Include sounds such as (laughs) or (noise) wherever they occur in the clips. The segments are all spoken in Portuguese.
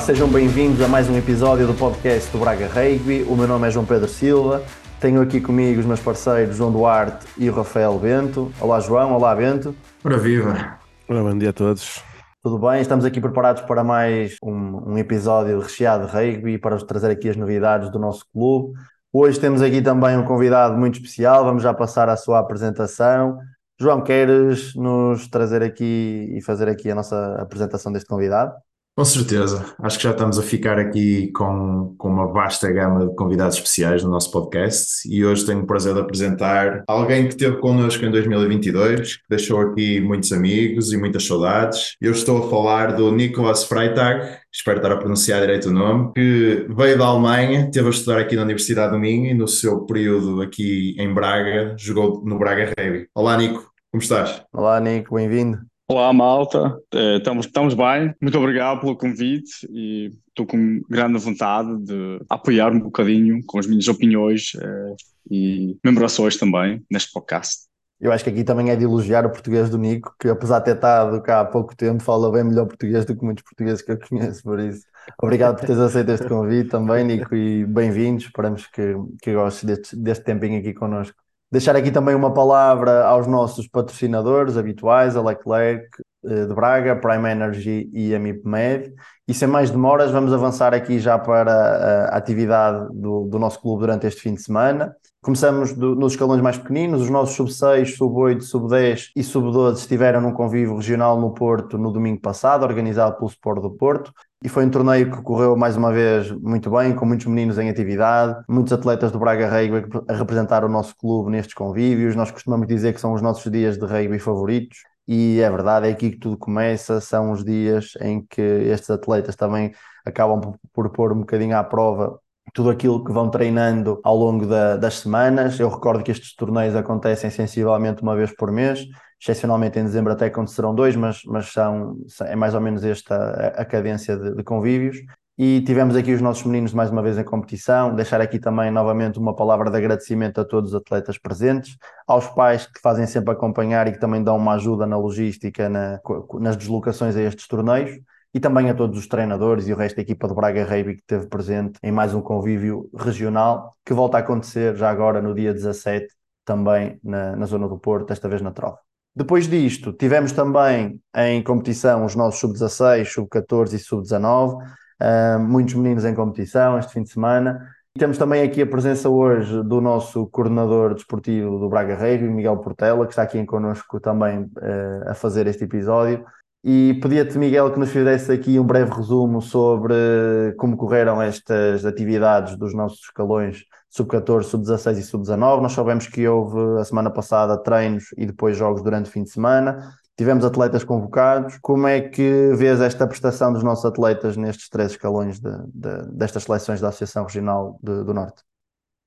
Sejam bem-vindos a mais um episódio do podcast do Braga Rugby. O meu nome é João Pedro Silva. Tenho aqui comigo os meus parceiros João Duarte e o Rafael Bento. Olá, João. Olá, Bento. Ora viva! Ora, bom dia a todos. Tudo bem? Estamos aqui preparados para mais um, um episódio recheado de rugby para vos trazer aqui as novidades do nosso clube. Hoje temos aqui também um convidado muito especial. Vamos já passar à sua apresentação. João, queres nos trazer aqui e fazer aqui a nossa apresentação deste convidado? Com certeza. Acho que já estamos a ficar aqui com, com uma vasta gama de convidados especiais no nosso podcast e hoje tenho o prazer de apresentar alguém que esteve connosco em 2022, que deixou aqui muitos amigos e muitas saudades. Eu estou a falar do Nicolas Freitag, espero estar a pronunciar direito o nome, que veio da Alemanha, esteve a estudar aqui na Universidade do Minho e no seu período aqui em Braga jogou no Braga Rugby. Olá Nico, como estás? Olá Nico, bem-vindo. Olá, malta. Estamos, estamos bem. Muito obrigado pelo convite e estou com grande vontade de apoiar um bocadinho com as minhas opiniões uh, e memorações também neste podcast. Eu acho que aqui também é de elogiar o português do Nico, que apesar de ter estado cá há pouco tempo, fala bem melhor português do que muitos portugueses que eu (laughs) conheço, por isso. Obrigado por teres aceito este convite também, Nico, e bem-vindos. Esperamos que, que gostes deste, deste tempinho aqui connosco. Deixar aqui também uma palavra aos nossos patrocinadores habituais, a Leclerc eh, de Braga, Prime Energy e a MIPMED. E sem mais demoras, vamos avançar aqui já para a atividade do, do nosso clube durante este fim de semana. Começamos do, nos escalões mais pequeninos, os nossos sub-6, sub-8, sub-10 e sub-12 estiveram num convívio regional no Porto no domingo passado, organizado pelo Sport do Porto. E foi um torneio que correu mais uma vez muito bem, com muitos meninos em atividade, muitos atletas do Braga Rugby a representar o nosso clube nestes convívios. Nós costumamos dizer que são os nossos dias de rugby favoritos. E é verdade, é aqui que tudo começa. São os dias em que estes atletas também acabam por, pôr um bocadinho à prova tudo aquilo que vão treinando ao longo da, das semanas. Eu recordo que estes torneios acontecem sensivelmente uma vez por mês, excepcionalmente em dezembro até acontecerão dois, mas, mas são, é mais ou menos esta a, cadência de, de, convívios. E tivemos aqui os nossos meninos mais uma vez em competição. Deixar aqui também novamente uma palavra de agradecimento a todos os atletas presentes, aos pais que fazem sempre acompanhar e que também dão uma ajuda na logística, na, nas deslocações a estes torneios e também a todos os treinadores e o resto da equipa do Braga Rugby que esteve presente em mais um convívio regional que volta a acontecer já agora no dia 17, também na, na zona do Porto, desta vez na Trova. Depois disto, tivemos também em competição os nossos sub-16, sub-14 e sub-19, uh, muitos meninos em competição este fim de semana. E temos também aqui a presença hoje do nosso coordenador desportivo do Braga Rugby, Miguel Portela, que está aqui connosco também uh, a fazer este episódio. E pedia-te, Miguel, que nos fizesse aqui um breve resumo sobre como correram estas atividades dos nossos escalões sub-14, sub-16 e sub-19. Nós sabemos que houve a semana passada treinos e depois jogos durante o fim de semana. Tivemos atletas convocados. Como é que vês esta prestação dos nossos atletas nestes três escalões de, de, destas seleções da Associação Regional de, do Norte?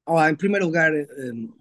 Olá, em primeiro lugar, eh,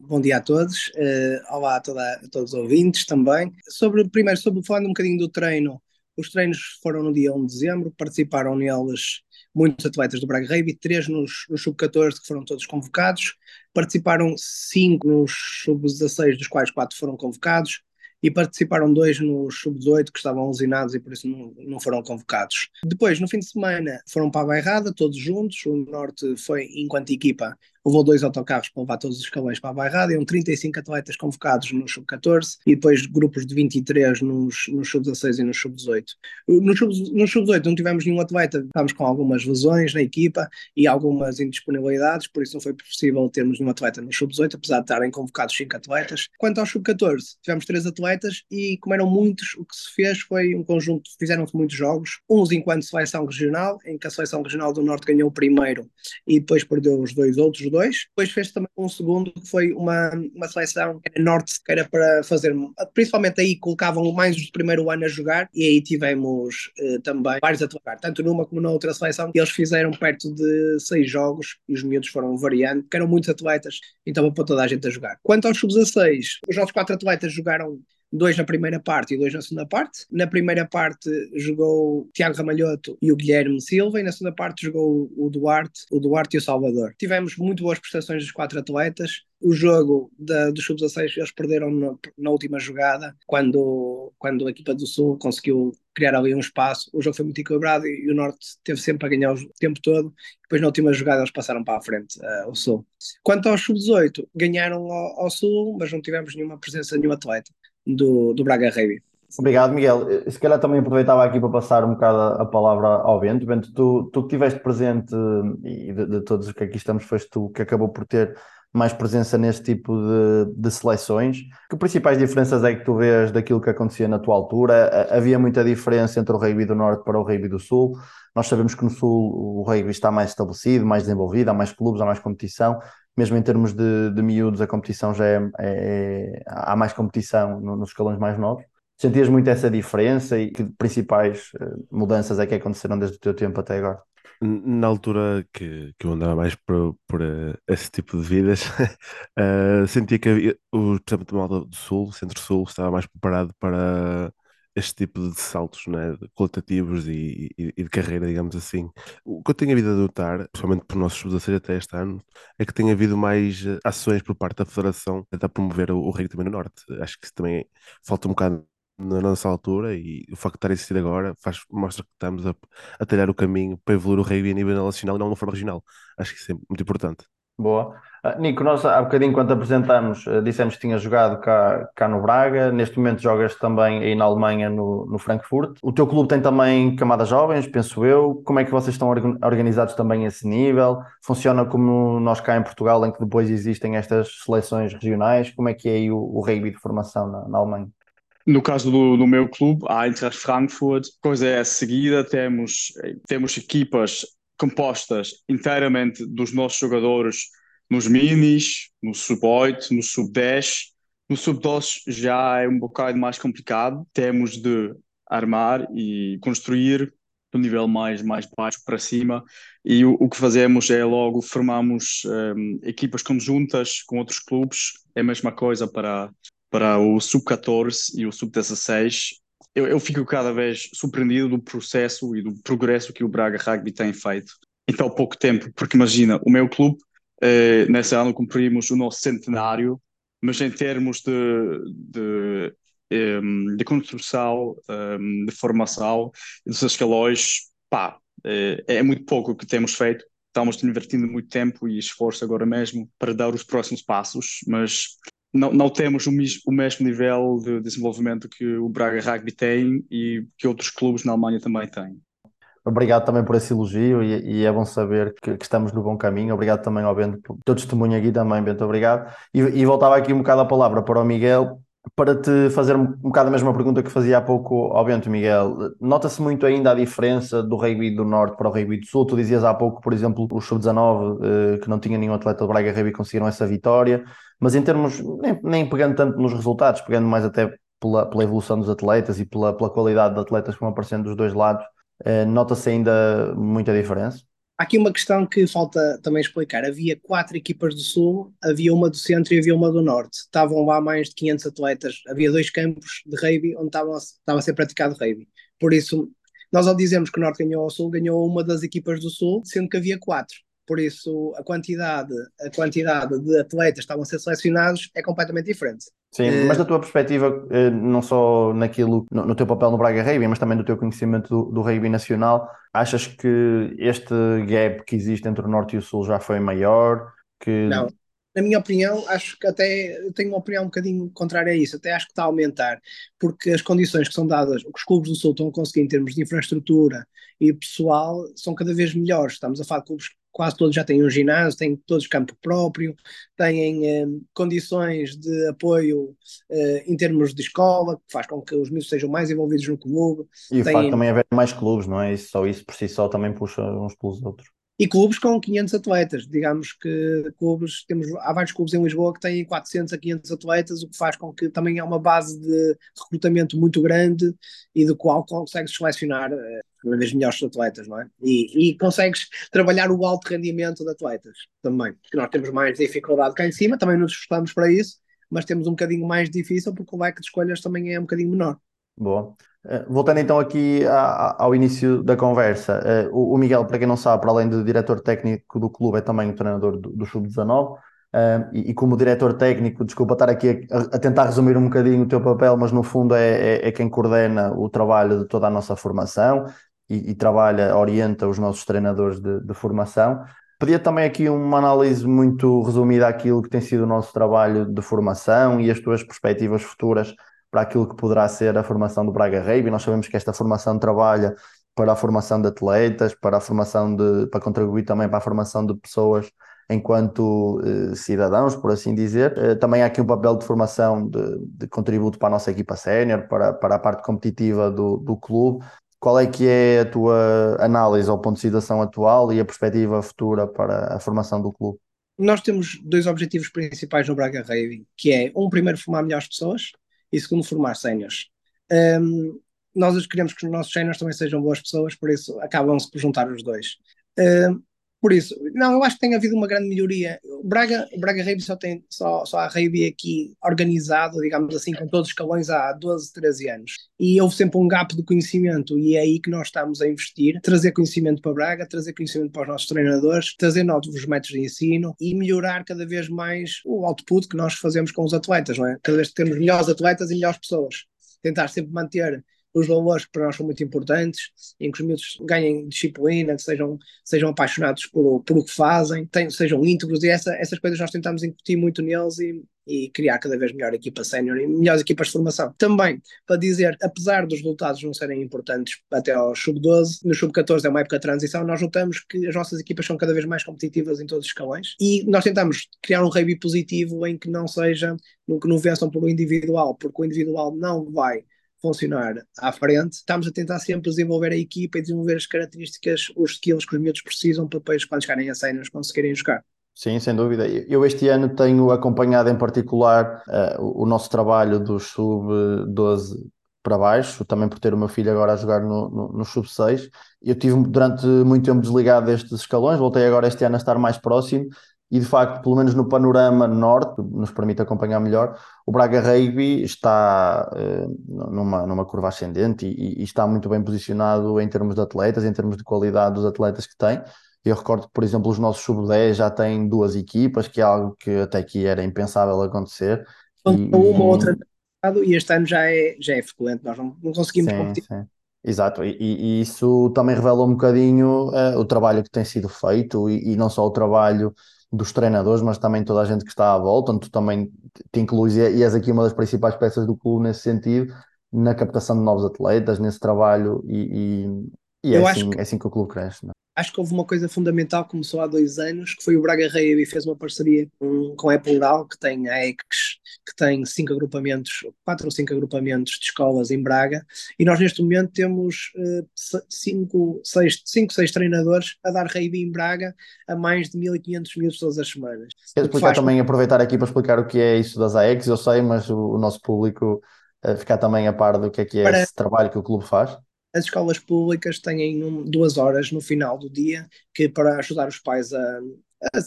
bom dia a todos. Eh, olá a, toda, a todos os ouvintes também. Sobre, primeiro, sobre falando um bocadinho do treino, os treinos foram no dia 1 de dezembro, participaram neles muitos atletas do Braga Rugby, três nos, nos sub-14 que foram todos convocados, participaram cinco nos sub-16, dos quais quatro foram convocados, e participaram dois nos sub-18 que estavam lesionados e por isso não, não foram convocados. Depois, no fim de semana, foram para a Bairrada, todos juntos. O Norte foi, enquanto equipa, levou dois autocarros para levar todos os escalões para a Bairrada, iam 35 atletas convocados no sub-14 e depois grupos de 23 nos, nos sub-16 e nos sub-18. Nos sub-18 sub não tivemos nenhum atleta, estávamos com algumas lesões na equipa e algumas indisponibilidades, por isso não foi possível termos nenhum atleta no sub-18, apesar de estarem convocados 5 atletas. Quanto aos sub-14, tivemos 3 atletas e como eram muitos, o que se fez foi um conjunto, fizeram-se muitos jogos, uns enquanto seleção regional, em que a seleção regional do Norte ganhou o primeiro e depois perdeu os dois outros dois. Depois fez também um segundo que foi uma, uma seleção que era norte, que era para fazer, principalmente aí colocavam mais os do primeiro ano a jogar e aí tivemos uh, também vários a tocar, tanto numa como na outra seleção. Eles fizeram perto de seis jogos e os miúdos foram variando, que eram muitos atletas, então para toda a gente a jogar. Quanto aos sub-16, os nossos quatro atletas jogaram dois na primeira parte e dois na segunda parte. Na primeira parte jogou Tiago Ramalhoto e o Guilherme Silva, e na segunda parte jogou o Duarte, o Duarte e o Salvador. Tivemos muito boas prestações dos quatro atletas. O jogo da, dos sub-16 eles perderam na, na, última jogada, quando, quando a equipa do Sul conseguiu criar ali um espaço. O jogo foi muito equilibrado e, o Norte teve sempre a ganhar o tempo todo. Depois, na última jogada, eles passaram para a frente, uh, o Sul. Quanto aos sub-18, ganharam ao, ao, Sul, mas não tivemos nenhuma presença de nenhum atleta do, do Braga Rugby. Obrigado, Miguel. Se calhar também aproveitava aqui para passar um bocado a palavra ao Bento. Bento, tu, tu que estiveste presente e de, de todos os que aqui estamos, foste tu que acabou por ter mais presença neste tipo de, de, seleções. Que principais diferenças é que tu vês daquilo que acontecia na tua altura? Havia muita diferença entre o rugby do Norte para o rugby do Sul. Nós sabemos que no Sul o rugby está mais estabelecido, mais desenvolvido, há mais clubes, há mais competição. Mesmo em termos de, de miúdos, a competição já é, é, é há mais competição nos escalões mais novos. Sentias muito essa diferença e que principais eh, mudanças é que aconteceram desde o teu tempo até agora? na altura que, que eu andava mais por, por uh, esse tipo de vidas, uh, (laughs) sentia que havia, o, malta do Sul, Centro-Sul, estava mais preparado para este tipo de saltos né, qualitativos e, e, e, de carreira, digamos assim. O que eu tenho havido a notar, principalmente por nossos sub até este ano, é que tem havido mais eh, ações por parte da Federação a promover o, o rei também no Norte. Acho que isso também falta um bocado na nossa altura e o facto de estar a existir agora faz, mostra que estamos a, a talhar o caminho para evoluir o rugby a nível nacional e não de uma forma regional. Acho que isso é muito importante. Boa. Uh, Nico, nós há bocadinho, quando apresentamos, uh, dissemos que tinha jogado cá, cá no Braga. Neste momento jogas também aí na Alemanha, no, no Frankfurt. O teu clube tem também camadas jovens, penso eu. Como é que vocês estão organizados também a esse nível? Funciona como nós cá em Portugal, em que depois existem estas seleções regionais? Como é que é aí o, o rugby de formação na, na Alemanha? No caso do, do meu clube, a Eintracht Frankfurt, coisa é a seguida, temos, temos equipas compostas inteiramente dos nossos jogadores nos minis, no sub-8, no sub-10. No sub-12 já é um bocado mais complicado, temos de armar e construir do nível mais, mais baixo para cima. E o, o que fazemos é logo formamos um, equipas conjuntas com outros clubes, é a mesma coisa para para o sub-14 e o sub-16, eu, eu, fico cada vez surpreendido do processo e do progresso que o Braga Rugby tem feito em tão pouco tempo, porque imagina, o meu clube, eh, nesse ano cumprimos o nosso centenário, mas em termos de, de, ehm, de construção, ehm, de formação dos escalões, pá, eh, é muito pouco o que temos feito. Estamos invertindo muito tempo e esforço agora mesmo para dar os próximos passos, mas não, não temos o, o, mesmo nível de desenvolvimento que o Braga Rugby tem e que outros clubes na Alemanha também têm. Obrigado também por esse elogio e, e é bom saber que, que, estamos no bom caminho. Obrigado também ao Bento pelo teu testemunho aqui também, Bento, obrigado. E, e, voltava aqui um bocado a palavra para o Miguel para te fazer um, bocado a mesma pergunta que fazia há pouco ao Bento, Miguel. Nota-se muito ainda a diferença do rugby do Norte para o rugby do Sul. Tu dizias há pouco, por exemplo, o Sub-19, eh, que não tinha nenhum atleta do Braga Rugby, conseguiram essa vitória mas em termos, nem, nem pegando tanto nos resultados, pegando mais até pela, pela evolução dos atletas e pela, pela qualidade de atletas que vão aparecendo dos dois lados, eh, nota-se ainda muita diferença? Há aqui uma questão que falta também explicar. Havia quatro equipas do Sul, havia uma do Centro e havia uma do Norte. Estavam lá mais de 500 atletas. Havia dois campos de rugby onde estava, estava a ser praticado rugby. Por isso, nós ao dizermos que o Norte ganhou ao Sul, ganhou uma das equipas do Sul, sendo que havia quatro por isso a quantidade, a quantidade de atletas que estavam a ser selecionados é completamente diferente. Sim, uh, mas da tua perspectiva, eh, não só naquilo, no, no, teu papel no Braga Rugby, mas também no teu conhecimento do, do rugby nacional, achas que este gap que existe entre o Norte e o Sul já foi maior? Que... Não, na minha opinião, acho que até tenho uma opinião um bocadinho contrária a isso, até acho que está a aumentar, porque as condições que são dadas, o que os clubes do Sul estão a conseguir em termos de infraestrutura e pessoal são cada vez melhores. Estamos a falar de clubes quase todos já têm um ginásio, têm todos campo próprio, têm eh, condições de apoio eh, em termos de escola, que faz com que os miúdos sejam mais envolvidos no clube. E o facto também haver mais clubes, não é? Isso, só isso por si só também puxa uns pelos outros. E clubes com 500 atletas, digamos que clubes, temos, há vários clubes em Lisboa que têm 400 a 500 atletas, o que faz com que também há uma base de recrutamento muito grande e do qual consegues selecionar eh, uma vez melhores atletas, não é? E, e, consegues trabalhar o alto rendimento de atletas também, porque nós temos mais dificuldade cá em cima, também nos esforçamos para isso, mas temos um bocadinho mais difícil porque o leque de escolhas também é um bocadinho menor. Boa. Uh, voltando então aqui ao início da conversa, uh, o, Miguel, para quem não sabe, para além de diretor técnico do clube, é também o treinador do, do Sub-19. Uh, e, como diretor técnico, desculpa estar aqui a, tentar resumir um bocadinho o teu papel, mas no fundo é, é, é quem coordena o trabalho de toda a nossa formação e, e trabalha, orienta os nossos treinadores de, de, formação. Pedia também aqui uma análise muito resumida àquilo que tem sido o nosso trabalho de formação e as tuas perspectivas futuras para aquilo que poderá ser a formação do Braga Rugby. Nós sabemos que esta formação trabalha para a formação de atletas, para a formação de, para contribuir também para a formação de pessoas enquanto eh, cidadãos, por assim dizer. Eh, também há aqui um papel de formação de, de contributo para a nossa equipa sénior, para, para a parte competitiva do, do clube. Qual é que é a tua análise ao ponto de situação atual e a perspectiva futura para a formação do clube? Nós temos dois objetivos principais no Braga Rugby, que é, um, primeiro, formar melhores pessoas e, segundo, formar séniores. Um, nós queremos que os nossos séniores também sejam boas pessoas, por isso acabam-se por juntar os dois. Um, por isso, não, eu acho que tem havido uma grande melhoria. O Braga, o Braga Rugby só tem só, só há rugby aqui organizado, digamos assim, com todos os escalões há 12, 13 anos. E houve sempre um gap de conhecimento e é aí que nós estamos a investir, trazer conhecimento para Braga, trazer conhecimento para os nossos treinadores, trazer novos métodos de ensino e melhorar cada vez mais o output que nós fazemos com os atletas, não é? Cada vez temos melhores atletas e melhores pessoas. Tentar sempre manter os valores que para nós são muito importantes, em que os miúdos ganhem disciplina, que sejam, sejam apaixonados por, por o que fazem, tenham, sejam íntegros, e essa, essas coisas nós tentamos incutir muito neles e, e criar cada vez melhor equipa sénior e melhores equipas de formação. Também, para dizer, apesar dos resultados não serem importantes até ao sub-12, no sub-14 é uma época de transição, nós notamos que as nossas equipas são cada vez mais competitivas em todos os escalões e nós tentamos criar um rugby positivo em que não seja, que não vençam pelo individual, porque o individual não vai funcionar à frente, estamos a tentar sempre desenvolver a equipa e desenvolver as características, os skills que os miúdos precisam para depois, quando chegarem a cenas, conseguirem jogar. Sim, sem dúvida. Eu este ano tenho acompanhado em particular uh, o nosso trabalho dos sub-12 para baixo, também por ter o meu filho agora a jogar no, no, no sub-6. Eu tive durante muito tempo desligado destes escalões, voltei agora este ano a estar mais próximo e de facto, pelo menos no panorama norte, nos permite acompanhar melhor, o Braga Rugby está uh, numa, numa curva ascendente e, e, está muito bem posicionado em termos de atletas, em termos de qualidade dos atletas que tem. Eu recordo que, por exemplo, os nossos sub-10 já têm duas equipas, que é algo que até aqui era impensável acontecer. E, uma ou outra e este ano já é, já é frequente, nós não, não conseguimos sim, competir. Sim. Exato, e, e, isso também revela um bocadinho uh, o trabalho que tem sido feito e, e não só o trabalho dos treinadores, mas também toda a gente que está à volta, onde tu também te incluís e és aqui uma das principais peças do clube nesse sentido, na captação de novos atletas, nesse trabalho, e, e, e é, assim, que... é assim que o clube cresce. Não? Acho que houve uma coisa fundamental que começou há dois anos, que foi o Braga Rugby fez uma parceria com, com a Apple Rural, que tem a EX, que tem cinco agrupamentos, quatro ou cinco agrupamentos de escolas em Braga, e nós neste momento temos uh, cinco, seis, cinco, seis treinadores a dar rugby em Braga a mais de 1500 minutos todas as semanas. Quero explicar faz... também, aproveitar aqui para explicar o que é isso das AEX, eu sei, mas o, o nosso público uh, ficar também a par do que é que é para... esse trabalho que o clube faz as escolas públicas têm um, duas horas no final do dia que para ajudar os pais a, a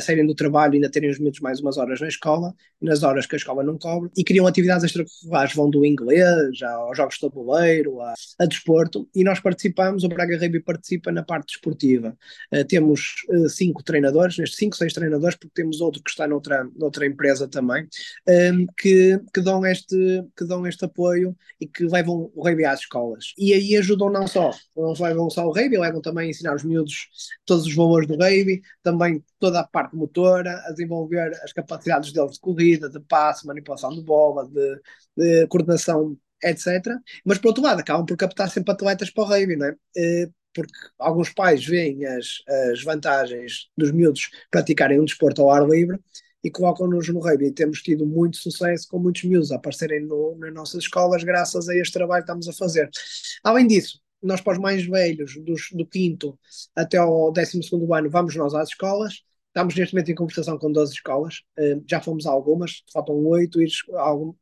saírem do trabalho ainda terem os miúdos mais umas horas na escola, nas horas que a escola não cobre, e criam atividades extracurriculares, vão do inglês aos jogos de tabuleiro, a, a desporto, e nós participamos, o Braga Rugby participa na parte desportiva. Uh, temos uh, cinco treinadores, nestes cinco, seis treinadores, porque temos outro que está noutra, noutra empresa também, ehm, que, que, dão este, que dão este apoio e que levam o rugby às escolas. E aí ajudam não só, não levam só o rugby, levam também a ensinar os miúdos todos os valores do rugby, também toda a parte motora, a desenvolver as capacidades deles de corrida, de passe, manipulação de bola, de, de coordenação, etc. Mas, por outro lado, acabam por captar sempre atletas para o rugby, não é? Eh, porque alguns pais veem as, as vantagens dos miúdos praticarem um desporto ao ar livre e colocam-nos no rugby. E temos tido muito sucesso com muitos miúdos a aparecerem no, nas nossas escolas graças a este trabalho que estamos a fazer. Além disso, nós para os mais velhos, dos, do quinto até ao décimo segundo ano, vamos nós às escolas, Estamos neste momento em conversação com 12 escolas, uh, já fomos a algumas, faltam 8,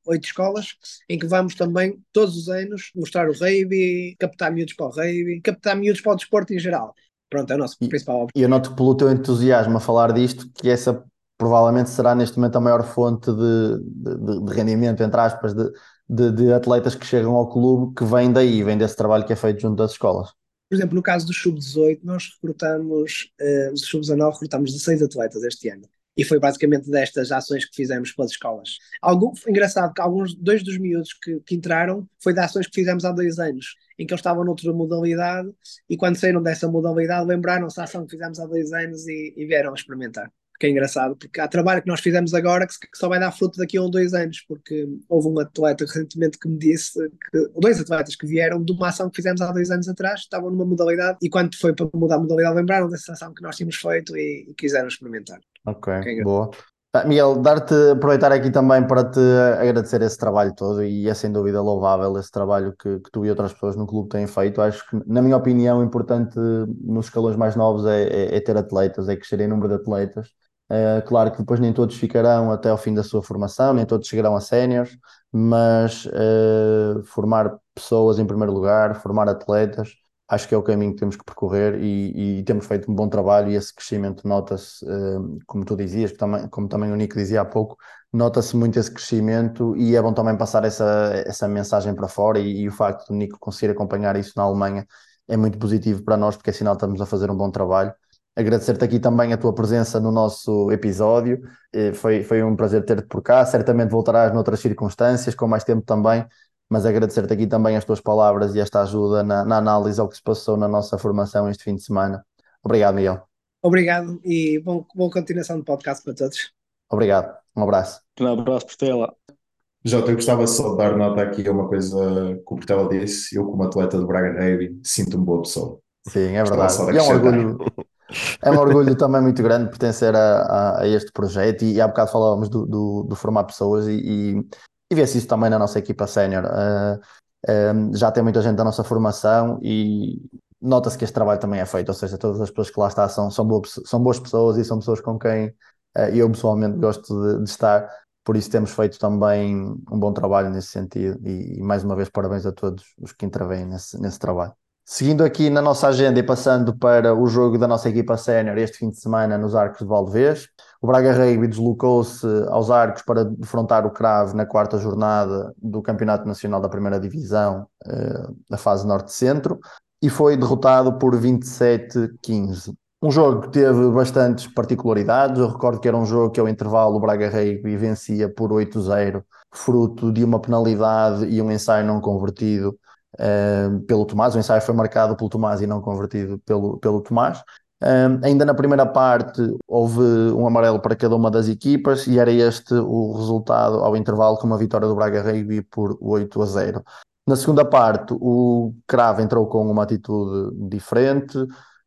8 escolas, em que vamos também, todos os anos, mostrar o rugby, captar miúdos para o rugby, captar miúdos para o desporto em geral. Pronto, é o nosso e, principal objetivo. E eu noto pelo teu entusiasmo a falar disto, que essa provavelmente será neste momento a maior fonte de, de, de rendimento, entre aspas, de, de, de atletas que chegam ao clube, que vem daí, vem desse trabalho que é feito junto das escolas. Por exemplo, no caso do Sub-18, nós recrutamos, uh, do Sub-19, recrutamos 16 atletas este ano. E foi basicamente destas ações que fizemos pelas escolas. Algum, engraçado que alguns, dois dos miúdos que, que entraram foi de ações que fizemos há dois anos, em que eles estavam noutra modalidade e quando saíram dessa modalidade lembraram-se da ação que fizemos há dois anos e, e vieram experimentar que é engraçado, porque há trabalho que nós fizemos agora que, só vai dar fruto daqui a um, dois anos, porque houve um atleta recentemente que me disse que, dois atletas que vieram de uma ação que fizemos há dois anos atrás, estavam numa modalidade e quando foi para mudar a modalidade lembraram dessa ação que nós tínhamos feito e, e quiseram experimentar. Ok, é boa. Ah, Miguel, dar-te, aproveitar aqui também para te agradecer esse trabalho todo e é sem dúvida louvável esse trabalho que, que tu e outras pessoas no clube têm feito. Acho que, na minha opinião, importante nos escalões mais novos é, é, é ter atletas, é crescer em número de atletas Uh, claro que depois nem todos ficarão até ao fim da sua formação, nem todos chegarão a séniores, mas uh, formar pessoas em primeiro lugar, formar atletas, acho que é o caminho que temos que percorrer e, e temos feito um bom trabalho e esse crescimento nota-se, uh, como tu dizias, como também o Nico dizia há pouco, nota-se muito esse crescimento e é bom também passar essa, essa mensagem para fora e, e o facto do Nico conseguir acompanhar isso na Alemanha é muito positivo para nós porque é sinal que estamos a fazer um bom trabalho agradecer-te aqui também a tua presença no nosso episódio. Eh, foi, foi um prazer ter-te por cá. Certamente voltarás noutras circunstâncias, com mais tempo também, mas agradecer-te aqui também as tuas palavras e esta ajuda na, na, análise ao que se passou na nossa formação este fim de semana. Obrigado, Miguel. Obrigado e bom, boa continuação do podcast para todos. Obrigado. Um abraço. Um abraço, Portela. Jota, eu gostava só de dar nota aqui a uma coisa que o Portela disse. Eu, como atleta do Braga Rugby, sinto-me boa pessoa. Sim, é verdade. E é um orgulho, (laughs) é um orgulho também muito grande pertencer a, a, a este projeto e, e, há bocado falávamos do, do, do formar pessoas e, e, e vê-se isso também na nossa equipa sénior. Uh, já tem muita gente da nossa formação e nota-se que este trabalho também é feito, ou seja, todas as pessoas que lá estão são, são, boas, são boas pessoas e são pessoas com quem uh, eu pessoalmente gosto de, de, estar, por isso temos feito também um bom trabalho nesse sentido e, mais uma vez parabéns a todos os que intervêm nesse, nesse trabalho. Seguindo aqui na nossa agenda e passando para o jogo da nossa equipa sénior este fim de semana nos Arcos de Valdevez, o Braga Rugby deslocou-se aos Arcos para defrontar o Crave na quarta jornada do Campeonato Nacional da Primeira Divisão uh, da fase Norte-Centro e foi derrotado por 27-15. Um jogo que teve bastantes particularidades. Eu recordo que era um jogo que ao intervalo o Braga Rugby vencia por 8-0, fruto de uma penalidade e um ensaio não convertido pelo Tomás. O ensaio foi marcado pelo Tomás e não convertido pelo, pelo Tomás. Um, ainda na primeira parte houve um amarelo para cada uma das equipas e era este o resultado ao intervalo com uma vitória do Braga Rugby por 8 a 0. Na segunda parte o Crave entrou com uma atitude diferente,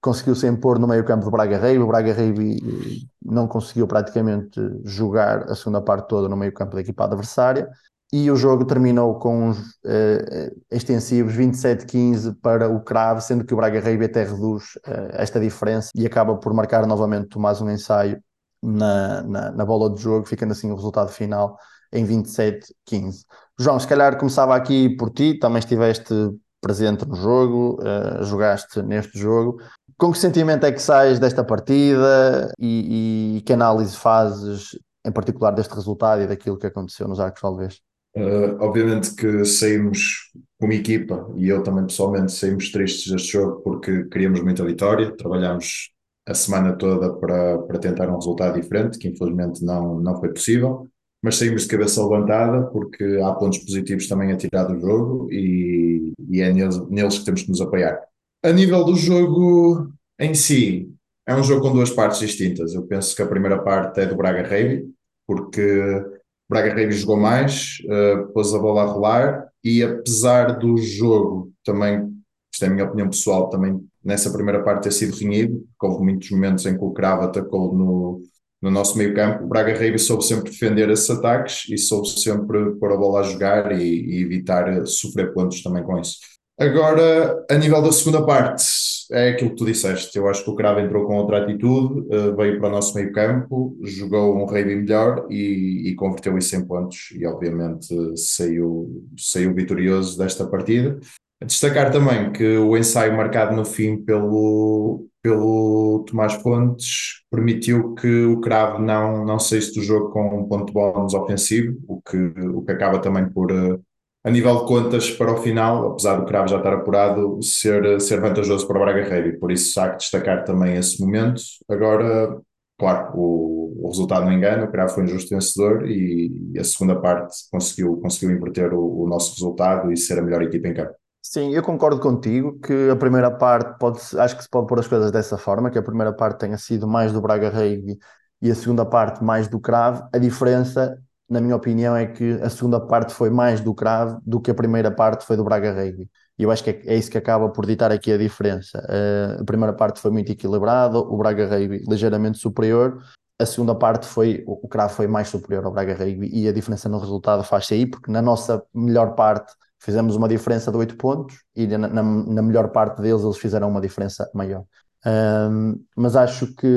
conseguiu se impor no meio campo do Braga Rugby, o Braga Rugby eh, não conseguiu praticamente jogar a segunda parte toda no meio campo da equipa adversária e o jogo terminou com uns uh, extensivos 27-15 para o Crave, sendo que o Braga Rugby até reduz uh, esta diferença e acaba por marcar novamente mais um ensaio na, na, na, bola de jogo, ficando assim o resultado final em 27-15. João, se calhar começava aqui por ti, também estiveste presente no jogo, uh, jogaste neste jogo. Com que sentimento é que sais desta partida e, e que análise fazes em particular deste resultado e daquilo que aconteceu nos Arcos Valvez? Uh, obviamente que saímos como equipa e eu também pessoalmente saímos tristes deste jogo porque queríamos muita vitória, trabalhámos a semana toda para, para tentar um resultado diferente, que infelizmente não, não foi possível, mas saímos de cabeça levantada porque há pontos positivos também a tirar do jogo e, e é neles, neles que temos que nos apoiar. A nível do jogo em si, é um jogo com duas partes distintas. Eu penso que a primeira parte é do Braga Rugby, porque Braga Rugby jogou mais, uh, pôs a bola a rolar e apesar do jogo também, isto é a minha opinião pessoal, também nessa primeira parte ter sido renhido, houve muitos momentos em que o Cravo atacou no, no nosso meio campo, o Braga Rugby soube sempre defender esses ataques e soube sempre pôr a bola a jogar e, e evitar sofrer pontos também com isso. Agora, a nível da segunda parte, é aquilo que tu disseste. Eu acho que o Cravo entrou com outra atitude, uh, veio para o nosso meio campo, jogou um rugby melhor e, e, converteu isso em pontos e obviamente saiu, saiu vitorioso desta partida. Destacar também que o ensaio marcado no fim pelo, pelo Tomás Pontes permitiu que o Cravo não, não saísse do jogo com um ponto de bónus ofensivo, o que, o que acaba também por, uh, a nível de contas para o final, apesar do Cravo já estar apurado, ser, ser vantajoso para o Braga Rugby, por isso há que destacar também esse momento. Agora, claro, o, o resultado não engana, o Cravo foi um justo vencedor e a segunda parte conseguiu, conseguiu inverter o, o nosso resultado e ser a melhor equipa em campo. Sim, eu concordo contigo que a primeira parte pode, acho que se pode pôr as coisas dessa forma, que a primeira parte tenha sido mais do Braga Rugby e a segunda parte mais do Cravo. A diferença, na minha opinião, é que a segunda parte foi mais do Cravo do que a primeira parte foi do Braga Rugby. E eu acho que é, é isso que acaba por ditar aqui a diferença. Uh, a primeira parte foi muito equilibrada, o Braga Rugby ligeiramente superior, a segunda parte foi, o Cravo foi mais superior ao Braga Rugby e a diferença no resultado faz-se aí, porque na nossa melhor parte fizemos uma diferença de 8 pontos e na, na, na melhor parte deles eles fizeram uma diferença maior. Um, mas acho que,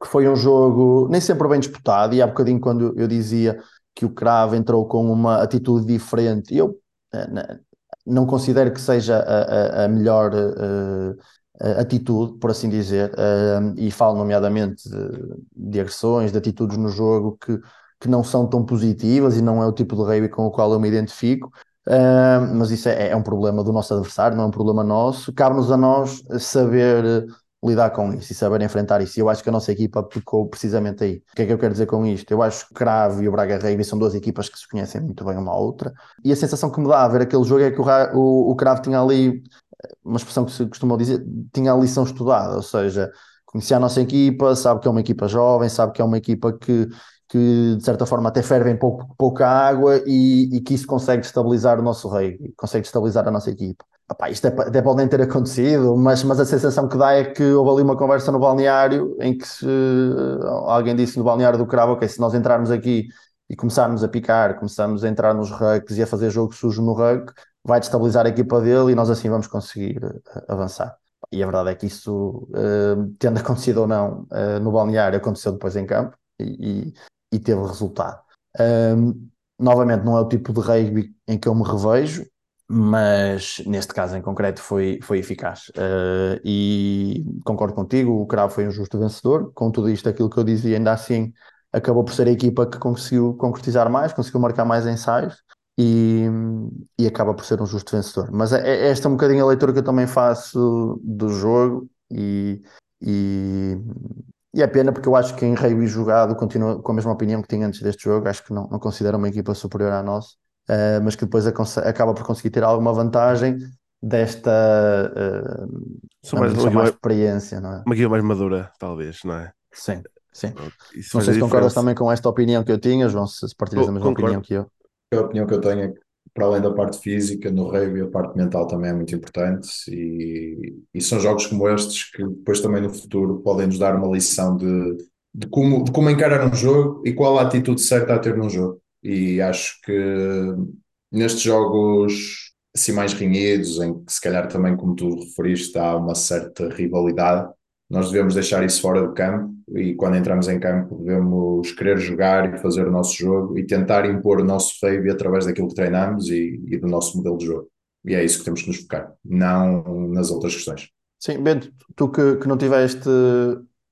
que, foi um jogo nem sempre bem disputado, e há bocadinho quando eu dizia que o Cravo entrou com uma atitude diferente, eu uh, não considero que seja a, a, a melhor uh, atitude, por assim dizer, uh, e falo nomeadamente de, de agressões, de atitudes no jogo que, que não são tão positivas e não é o tipo de rugby com o qual eu me identifico, Uh, mas isso é, é, um problema do nosso adversário, não é um problema nosso. Cabe-nos a nós saber lidar com isso e saber enfrentar isso. E eu acho que a nossa equipa pecou precisamente aí. O que é que eu quero dizer com isto? Eu acho que Cravo e o Braga Rugby são duas equipas que se conhecem muito bem uma à outra. E a sensação que me dá a ver aquele jogo é que o, o Cravo tinha ali, uma expressão que se costuma dizer, tinha a lição estudada, ou seja, conhecia a nossa equipa, sabe que é uma equipa jovem, sabe que é uma equipa que que de certa forma até fervem pouco, pouca água e, e, que isso consegue estabilizar o nosso rei, consegue estabilizar a nossa equipa. Epá, isto é, até pode nem ter acontecido, mas, mas a sensação que dá é que houve ali uma conversa no balneário em que se, alguém disse no balneário do Cravo, ok, se nós entrarmos aqui e começarmos a picar, começarmos a entrar nos rucks e a fazer jogo sujo no rug, vai destabilizar a equipa dele e nós assim vamos conseguir eh, avançar. E a verdade é que isso, uh, tendo acontecido ou não uh, no balneário, aconteceu depois em campo. E, e teve resultado. Um, novamente, não é o tipo de rugby em que eu me revejo, mas neste caso em concreto foi, foi eficaz. Uh, e concordo contigo, o Cravo foi um justo vencedor. Com tudo isto, aquilo que eu dizia, ainda assim, acabou por ser a equipa que conseguiu concretizar mais, conseguiu marcar mais ensaios. E, e acaba por ser um justo vencedor. Mas é, é esta um bocadinho a leitura que eu também faço do jogo e, e, e é pena porque eu acho que em rugby jogado continua com a mesma opinião que tinha antes deste jogo. Acho que não, não considero uma equipa superior à nossa, uh, mas que depois acaba por conseguir ter alguma vantagem desta uh, mais, uma, mais experiência, não é? Uma equipa mais madura, talvez, não é? Sim, sim. Isso não sei se concordas também com esta opinião que eu tinha, João, se partilhas a mesma concordo. opinião que eu. A opinião que eu tenho é que para além da parte física, no rugby a parte mental também é muito importante e, e, são jogos como estes que depois também no futuro podem nos dar uma lição de, de, como, de como encarar um jogo e qual a atitude certa a ter num jogo. E acho que nestes jogos assim mais renhidos, em que se calhar também, como tu referiste, há uma certa rivalidade, nós devemos deixar isso fora do campo e quando entramos em campo devemos querer jogar e fazer o nosso jogo e tentar impor o nosso rugby através daquilo que treinamos e, e, do nosso modelo de jogo. E é isso que temos que nos focar, não nas outras questões. Sim, Bento, tu que, que não tiveste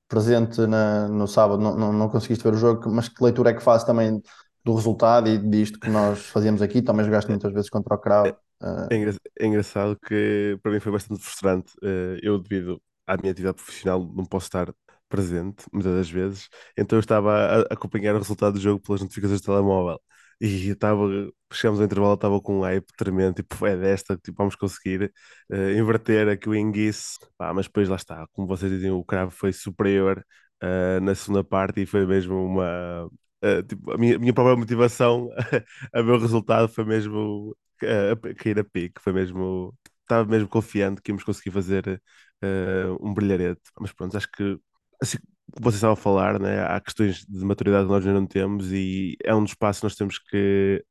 presente na, no sábado, não, não, não, conseguiste ver o jogo, mas que leitura é que fazes também do resultado e disto que nós fazíamos aqui? Também jogaste muitas vezes contra o Cravo. É, é, engraçado que para mim foi bastante frustrante. Eh, eu, devido à minha atividade profissional não posso estar presente muitas das vezes, então eu estava a acompanhar o resultado do jogo pelas notificações do telemóvel e estava, chegamos ao intervalo, estava com um hype tremendo, tipo, é desta, tipo, vamos conseguir uh, inverter aqui o enguice, Pá, mas depois lá está, como vocês dizem, o cravo foi superior uh, na segunda parte e foi mesmo uma, uh, tipo, a minha, a minha própria motivação (laughs) a ver o resultado foi mesmo uh, cair a pique, foi mesmo, estava mesmo confiante que íamos conseguir fazer uh, um brilharete. Mas pronto, acho que assim como você estava a falar, né, há questões de maturidade que nós ainda não temos e é um dos passos que nós temos que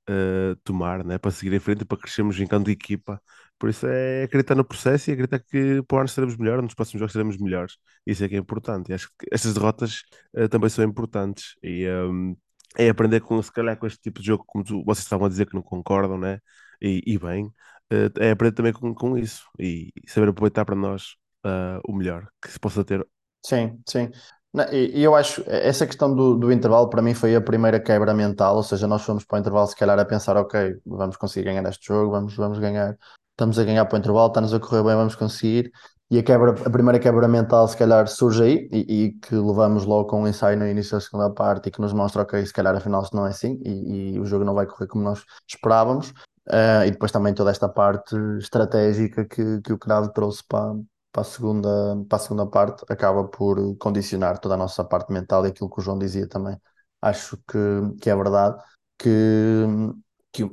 tomar né, para seguir em frente para crescermos enquanto equipa. Por isso é acreditar no processo e acreditar que para o ano seremos melhores, nos próximos jogos seremos melhores. Isso é que é importante. E acho que estas derrotas uh, também são importantes. E um, é aprender com, se calhar, com este tipo de jogo, como tu, vocês estavam a dizer que não concordam, né? E, e bem, uh, é aprender também com, com isso e saber aproveitar para nós uh, o melhor que se possa ter. Sim, sim. E eu acho, essa questão do, do intervalo para mim foi a primeira quebra mental, ou seja, nós fomos para o intervalo se calhar a pensar, ok, vamos conseguir ganhar este jogo, vamos, vamos ganhar, estamos a ganhar para o intervalo, está-nos a correr bem, vamos conseguir, e a, quebra, a primeira quebra mental, se calhar, surge aí e, e, que levamos logo com um ensaio no início da segunda parte e que nos mostra, ok, se calhar afinal isto não é assim e, e o jogo não vai correr como nós esperávamos. Uh, e depois também toda esta parte estratégica que, que o Cravo trouxe para, para, a segunda, para a segunda parte acaba por condicionar toda a nossa parte mental e aquilo que o João dizia também. Acho que, que é verdade que, que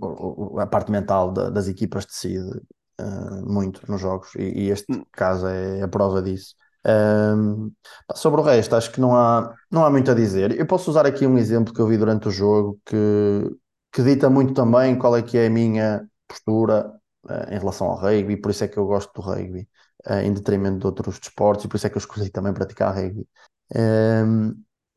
a parte mental das equipas decide uh, muito nos jogos e, e, este hum. caso é a prova disso. Um, sobre o resto, acho que não há, não há muito a dizer. Eu posso usar aqui um exemplo que eu vi durante o jogo que, que dita muito também qual é que é a minha postura uh, em relação ao rugby, por isso é que eu gosto do rugby, uh, em detrimento de outros desportos, e por isso é que eu escolhi também praticar rugby. Um,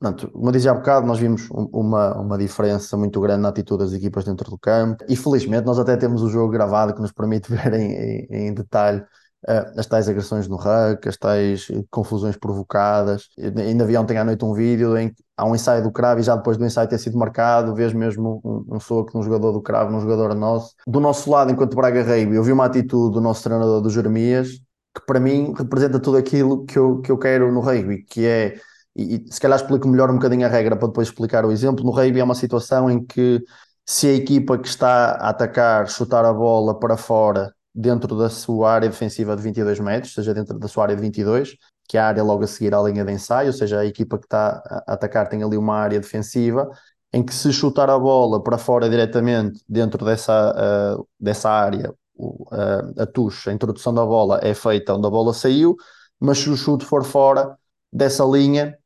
Pronto, como eu dizia há bocado, nós vimos uma, uma diferença muito grande na atitude das equipas dentro do campo e felizmente nós até temos o jogo gravado que nos permite (laughs) ver em, em, em detalhe uh, as tais agressões no RUC, as tais confusões provocadas. ainda vi ontem à noite um vídeo em que há um ensaio do Cravo e já depois do ensaio ter sido marcado, vês mesmo um, um soco de um jogador do Cravo, num jogador nosso. Do nosso lado, enquanto Braga Rei, eu vi uma atitude do nosso treinador do Jeremias que para mim representa tudo aquilo que eu, que eu quero no rugby, que é e, e se calhar explico melhor um bocadinho a regra para depois explicar o exemplo. No rugby é uma situação em que se a equipa que está a atacar chutar a bola para fora dentro da sua área defensiva de 22 metros, seja dentro da sua área de 22, que é a área logo a seguir à linha de ensaio, ou seja, a equipa que está a atacar tem ali uma área defensiva, em que se chutar a bola para fora diretamente dentro dessa, uh, dessa área, uh, a tush, a introdução da bola é feita onde a bola saiu, mas se o chute for fora dessa linha,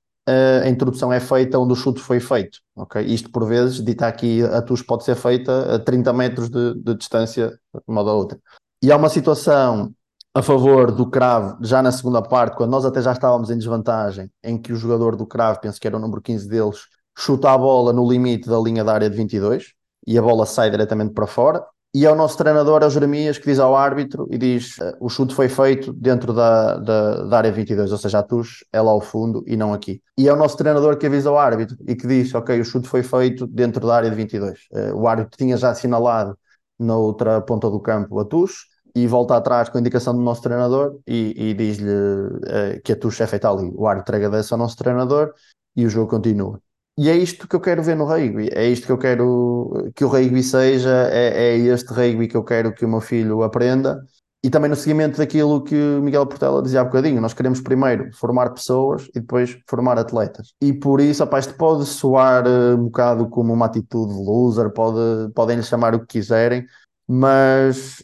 a introdução é feita onde o chute foi feito. Okay? Isto, por vezes, dita aqui, a TUS pode ser feita a 30 metros de, de distância, de uma da outra. E há uma situação a favor do Cravo, já na segunda parte, quando nós até já estávamos em desvantagem, em que o jogador do Cravo, penso que era o número 15 deles, chuta a bola no limite da linha da área de 22 e a bola sai diretamente para fora e é o nosso treinador, é o Jeremias, que diz ao árbitro e diz uh, o chute foi feito dentro da, da, da, área 22, ou seja, a TUS é lá ao fundo e não aqui. E é o nosso treinador que avisa ao árbitro e que diz, ok, o chute foi feito dentro da área de 22. Uh, o árbitro tinha já assinalado na outra ponta do campo a TUS e volta atrás com a indicação do nosso treinador e, e diz-lhe uh, que a TUS é feita ali. O árbitro agradece ao nosso treinador e o jogo continua. E é isto que eu quero ver no rugby, é isto que eu quero que o rugby seja, é, é este rugby que eu quero que o meu filho aprenda. E também no seguimento daquilo que o Miguel Portela dizia há bocadinho, nós queremos primeiro formar pessoas e depois formar atletas. E por isso, rapaz, isto pode soar eh, um bocado como uma atitude de loser, pode, podem lhe chamar o que quiserem, mas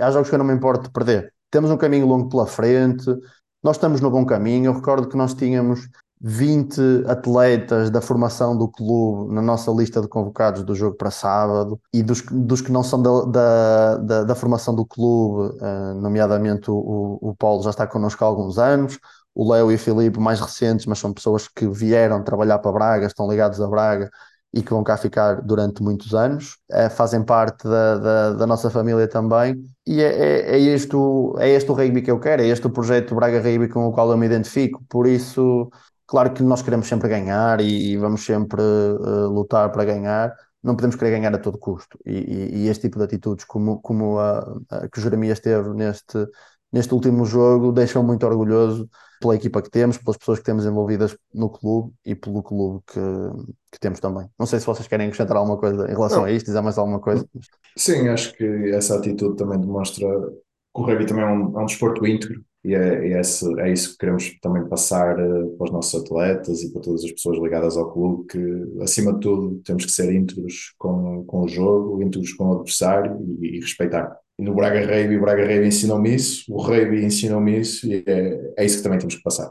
há jogos que eu não me importo de perder. Temos um caminho longo pela frente, nós estamos no bom caminho. Eu recordo que nós tínhamos 20 atletas da formação do clube na nossa lista de convocados do jogo para sábado e dos, dos que não são da, da, da, da formação do clube, uh, nomeadamente o, o Paulo já está connosco há alguns anos, o Léo e o Filipe mais recentes, mas são pessoas que vieram trabalhar para Braga, estão ligados a Braga e que vão cá ficar durante muitos anos, uh, fazem parte da, da, da, nossa família também, e é, é, é, este o, é este o rugby que eu quero, é este o projeto Braga Rugby com o qual eu me identifico, por isso Claro que nós queremos sempre ganhar e, e vamos sempre uh, lutar para ganhar, não podemos querer ganhar a todo custo. E, e, e este tipo de atitudes, como, como a, a, que o Jeremias teve neste, neste último jogo, deixam muito orgulhoso pela equipa que temos, pelas pessoas que temos envolvidas no clube e pelo clube que, que temos também. Não sei se vocês querem acrescentar alguma coisa em relação não. a isto, dizer mais alguma coisa. Sim, acho que essa atitude também demonstra que o rugby também é um, é um desporto íntegro e é, é, esse, é isso que queremos também passar uh, para os nossos atletas e para todas as pessoas ligadas ao clube, que acima de tudo temos que ser íntegros com, com o jogo, íntegros com o adversário e, e respeitar. E no Braga Rugby, o Braga Rugby ensinou-me isso, o Rugby ensinou-me isso e é, é isso que também temos que passar.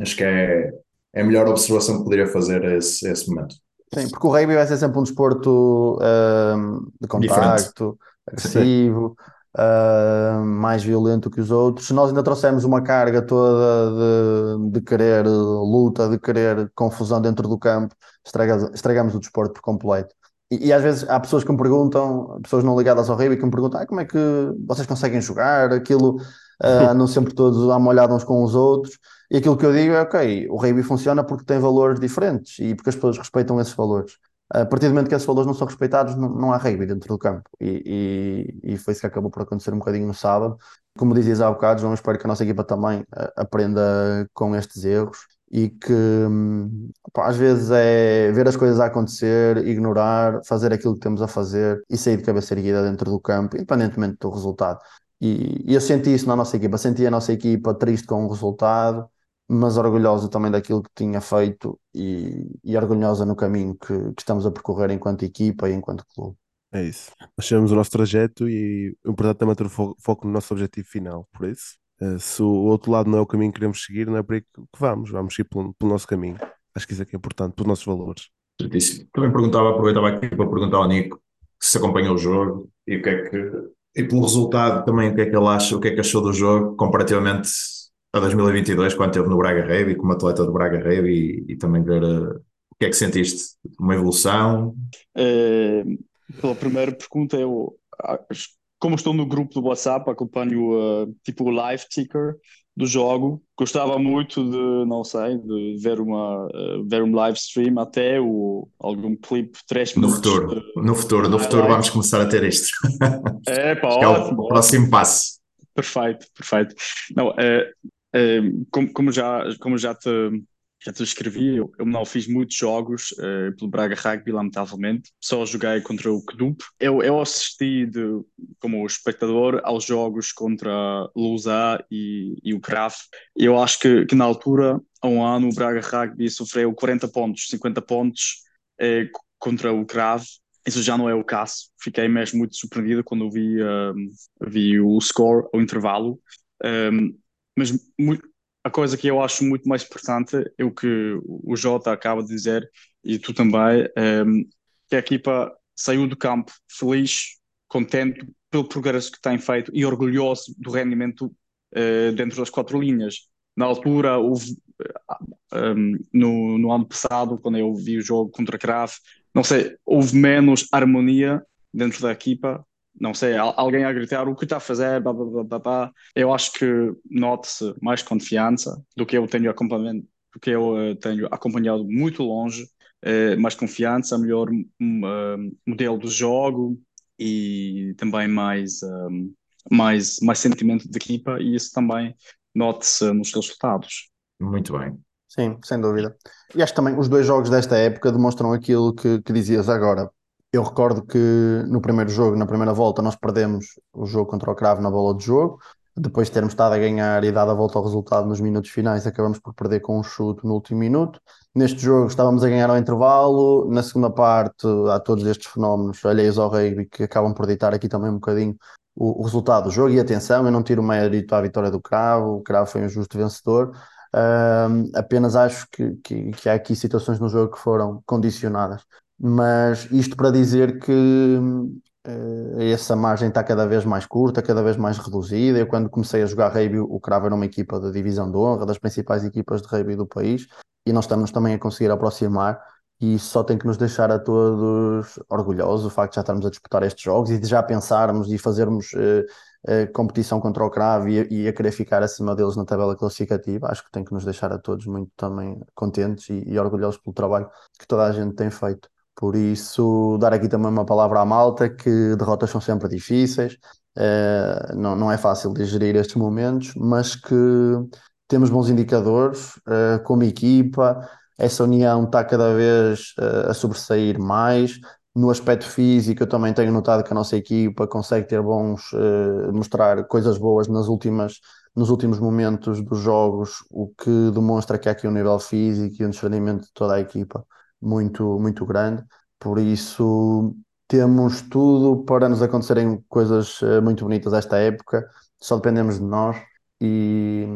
Acho que é, é a melhor observação que poderia fazer a esse, a esse momento. Sim, porque o rugby vai ser sempre um desporto uh, de contacto, agressivo, uh, mais violento que os outros. Se nós ainda trouxermos uma carga toda de, de querer luta, de querer confusão dentro do campo, estragamos, estragamos o desporto por completo. E, e, às vezes há pessoas que me perguntam, pessoas não ligadas ao rugby, que me perguntam ah, como é que vocês conseguem jogar aquilo, uh, (laughs) andam sempre todos a molhar uns com os outros. E aquilo que eu digo é, ok, o rugby funciona porque tem valores diferentes e porque as pessoas respeitam esses valores. A partir do momento que esses valores não são respeitados, não, não há rugby dentro do campo. E, e, e, foi isso que acabou por acontecer um bocadinho no sábado. Como dizias há bocado, João, espero que a nossa equipa também uh, aprenda com estes erros e que hum, pá, às vezes é ver as coisas a acontecer, ignorar, fazer aquilo que temos a fazer e sair de cabeça erguida dentro do campo, independentemente do resultado. E, e eu senti isso na nossa equipa, senti a nossa equipa triste com o resultado, mas orgulhosa também daquilo que tinha feito e, e orgulhosa no caminho que, que, estamos a percorrer enquanto equipa e enquanto clube. É isso. Nós chegamos o nosso trajeto e o importante também é ter o foco no nosso objetivo final. Por isso, eh, se o outro lado não é o caminho que queremos seguir, não é por aí que vamos, vamos ir pelo, pelo nosso caminho. Acho que isso é que é importante, pelos nossos valores. Certíssimo. Também perguntava, aproveitava aqui para perguntar ao Nico se acompanhou o jogo e o que é que e pelo resultado também o que é que ele acha, o que é que achou do jogo comparativamente a 2022 quando esteve no Braga Rave como atleta do Braga Rave e, e também ver uh, o que é que sentiste? Uma evolução? É, pela primeira pergunta eu como estou no grupo do WhatsApp acompanho uh, tipo o live ticker do jogo. Gostava muito de, não sei, de ver uma uh, ver um live stream até o algum clipe 3 minutos. No futuro, de, no futuro, no futuro vamos começar a ter isto. É, (laughs) pá, ótimo, é o próximo passo. Perfeito, perfeito. Não, é, como, como já como já te já te escrevi, eu, eu não fiz muitos jogos uh, pelo Braga Rugby, lamentavelmente, só joguei contra o Kedup. Eu, eu assisti de, como espectador aos jogos contra Lusa e, e o Craf. Eu acho que, que na altura, há um ano, o Braga Rugby sofreu 40 pontos, 50 pontos uh, contra o Crave. Isso já não é o caso. Fiquei mesmo muito surpreendido quando vi, um, vi o score ao intervalo. Um, mas muito, a coisa que eu acho muito mais importante é o que o Jota acaba de dizer, e tu também, ehm, que a equipa saiu do campo feliz, contente pelo progresso que tem feito e orgulhoso do rendimento uh, dentro das quatro linhas. Na altura, houve, um, ehm, no, no ano passado, quando eu vi o jogo contra a Crave, não sei, houve menos harmonia dentro da equipa, não sei, alguém a gritar o que está a fazer, blá, blá, blá, blá. eu acho que note-se mais confiança do que eu tenho acompanhado, do que eu uh, tenho acompanhado muito longe, uh, mais confiança, melhor uh, modelo do jogo e também mais, um, mais, mais sentimento de equipa e isso também note-se nos resultados. Muito bem. Sim, sem dúvida. E acho que também os dois jogos desta época demonstram aquilo que, que dizias agora. Eu recordo que no primeiro jogo, na primeira volta, nós perdemos o jogo contra o Cravo na bola de jogo. Depois de termos estado a ganhar e dado a volta ao resultado nos minutos finais, acabamos por perder com um chute no último minuto. Neste jogo estávamos a ganhar ao intervalo. Na segunda parte, há todos estes fenómenos alheios ao rugby que acabam por ditar aqui também um bocadinho o, o resultado do jogo. E atenção, eu não tiro o mérito à vitória do Cravo, o Cravo foi um justo vencedor. Apenas acho que, que, que há aqui situações no jogo que foram condicionadas mas isto para dizer que uh, essa margem está cada vez mais curta, cada vez mais reduzida. Eu, quando comecei a jogar rugby, o Cravo era uma equipa da divisão de honra, das principais equipas de rugby do país, e nós estamos também a conseguir aproximar. E isso só tem que nos deixar a todos orgulhosos, o facto de já estarmos a disputar estes jogos e de já pensarmos e fazermos uh, uh, competição contra o Cravo e, e, a querer ficar acima deles na tabela classificativa. Acho que tem que nos deixar a todos muito também contentes e, e orgulhosos pelo trabalho que toda a gente tem feito. Por isso, dar aqui também uma palavra à malta que derrotas são sempre difíceis, uh, não, não é fácil de gerir estes momentos, mas que temos bons indicadores uh, como equipa, essa união está cada vez uh, a sobressair mais. No aspecto físico, eu também tenho notado que a nossa equipa consegue ter bons, mostrar coisas boas nas últimas, nos últimos momentos dos jogos, o que demonstra que há aqui um nível físico e um discernimento de toda a equipa muito, muito grande. Por isso, temos tudo para nos acontecerem coisas eh, muito bonitas esta época, só dependemos de nós e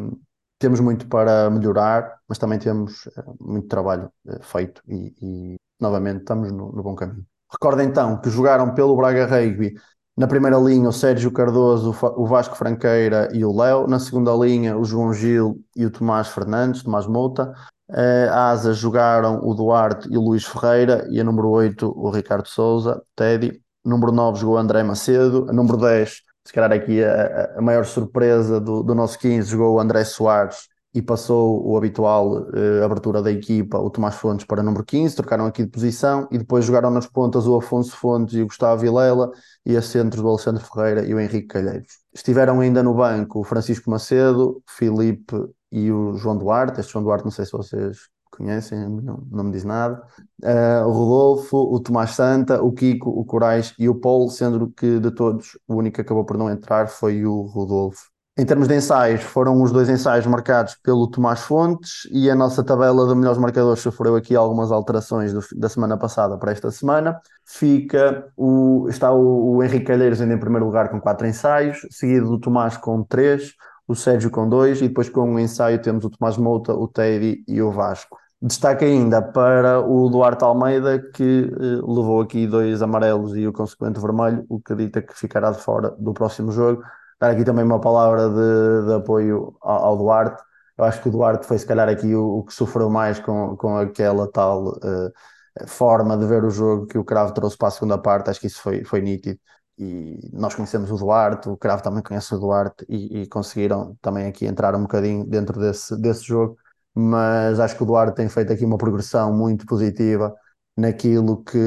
temos muito para melhorar, mas também temos eh, muito trabalho eh, feito e, e novamente estamos no, no, bom caminho. Recordo então que jogaram pelo Braga Rugby na primeira linha o Sérgio Cardoso, o Vasco Franqueira e o Léo, na segunda linha o João Gil e o Tomás Fernandes, Tomás Mouta, Uh, asas jogaram o Duarte e o Luís Ferreira, e a número 8 o Ricardo Souza, Teddy. Número 9 jogou André Macedo. A número 10, se calhar aqui a, a maior surpresa do, do nosso 15, jogou o André Soares e passou o habitual uh, abertura da equipa, o Tomás Fontes, para número 15, trocaram aqui de posição e depois jogaram nas pontas o Afonso Fontes e o Gustavo Vilela e a centros do Alexandre Ferreira e o Henrique Calheiros. Estiveram ainda no banco o Francisco Macedo, Filipe e o João Duarte. Este João Duarte não sei se vocês conhecem, não, não me diz nada. Uh, o Rodolfo, o Tomás Santa, o Kiko, o Corais e o Paulo, sendo que de todos o único que acabou por não entrar foi o Rodolfo. Em termos de ensaios, foram os dois ensaios marcados pelo Tomás Fontes e a nossa tabela de melhores marcadores sofreu aqui algumas alterações do, da semana passada para esta semana. Fica o, está o, o Henrique Calheiros ainda em primeiro lugar com quatro ensaios, seguido do Tomás com três, o Sérgio com dois e depois com um ensaio temos o Tomás Mouta, o Teddy e o Vasco. Destaque ainda para o Duarte Almeida, que eh, levou aqui dois amarelos e o consequente vermelho, o que dita que ficará de fora do próximo jogo dar aqui também uma palavra de, de apoio ao, ao, Duarte. Eu acho que o Duarte foi, se calhar, aqui o, o que sofreu mais com, com aquela tal uh, forma de ver o jogo que o Cravo trouxe para a segunda parte. Acho que isso foi, foi nítido. E nós conhecemos o Duarte, o Cravo também conhece o Duarte e, e conseguiram também aqui entrar um bocadinho dentro desse, desse jogo. Mas acho que o Duarte tem feito aqui uma progressão muito positiva naquilo que,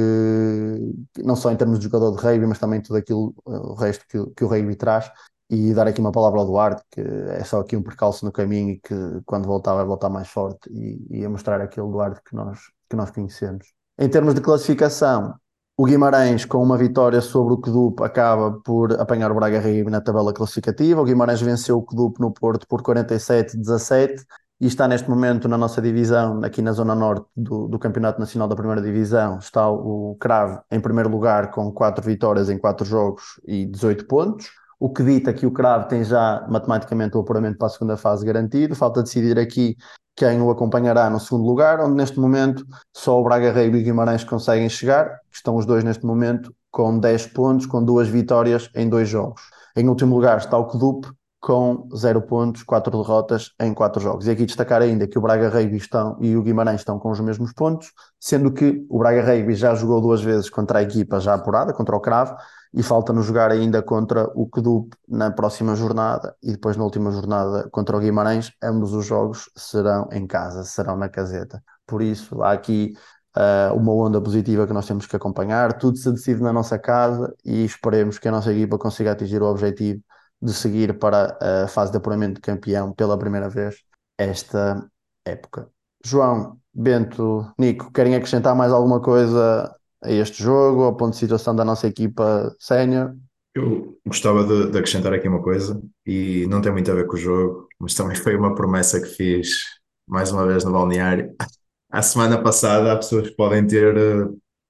não só em termos de jogador de rugby, mas também tudo aquilo, eh, o resto que, que o rugby traz e dar aqui uma palavra ao Duarte, que é só aqui um percalço no caminho e que quando voltar vai voltar mais forte e, e a mostrar aquele Duarte que nós, que nós conhecemos. Em termos de classificação, o Guimarães, com uma vitória sobre o Kedup, acaba por apanhar o Braga Ribe na tabela classificativa. O Guimarães venceu o Kedup no Porto por 47-17 e está neste momento na nossa divisão, aqui na zona norte do, do Campeonato Nacional da Primeira Divisão. Está o Cravo em primeiro lugar com 4 vitórias em 4 jogos e 18 pontos o que dita que o Cravo tem já matematicamente o apuramento para a segunda fase garantido. Falta decidir aqui quem o acompanhará no segundo lugar, onde neste momento só o Braga Rei e o Guimarães conseguem chegar. Estão os dois neste momento com 10 pontos, com duas vitórias em dois jogos. Em último lugar está o Clube com 0 pontos, 4 derrotas em 4 jogos. E aqui destacar ainda que o Braga Rugby estão e o Guimarães estão com os mesmos pontos, sendo que o Braga Rugby já jogou duas vezes contra a equipa já apurada, contra o Cravo, e falta-nos jogar ainda contra o Kedup na próxima jornada e depois na última jornada contra o Guimarães. Ambos os jogos serão em casa, serão na caseta. Por isso, há aqui uh, uma onda positiva que nós temos que acompanhar. Tudo se decide na nossa casa e esperemos que a nossa equipa consiga atingir o objetivo de seguir para a fase de apuramento de campeão pela primeira vez esta época. João, Bento, Nico, querem acrescentar mais alguma coisa a este jogo, ao ponto de situação da nossa equipa sénior? Eu gostava de, de, acrescentar aqui uma coisa, e não tem muito a ver com o jogo, mas também foi uma promessa que fiz mais uma vez no balneário. A semana passada, há pessoas que podem ter,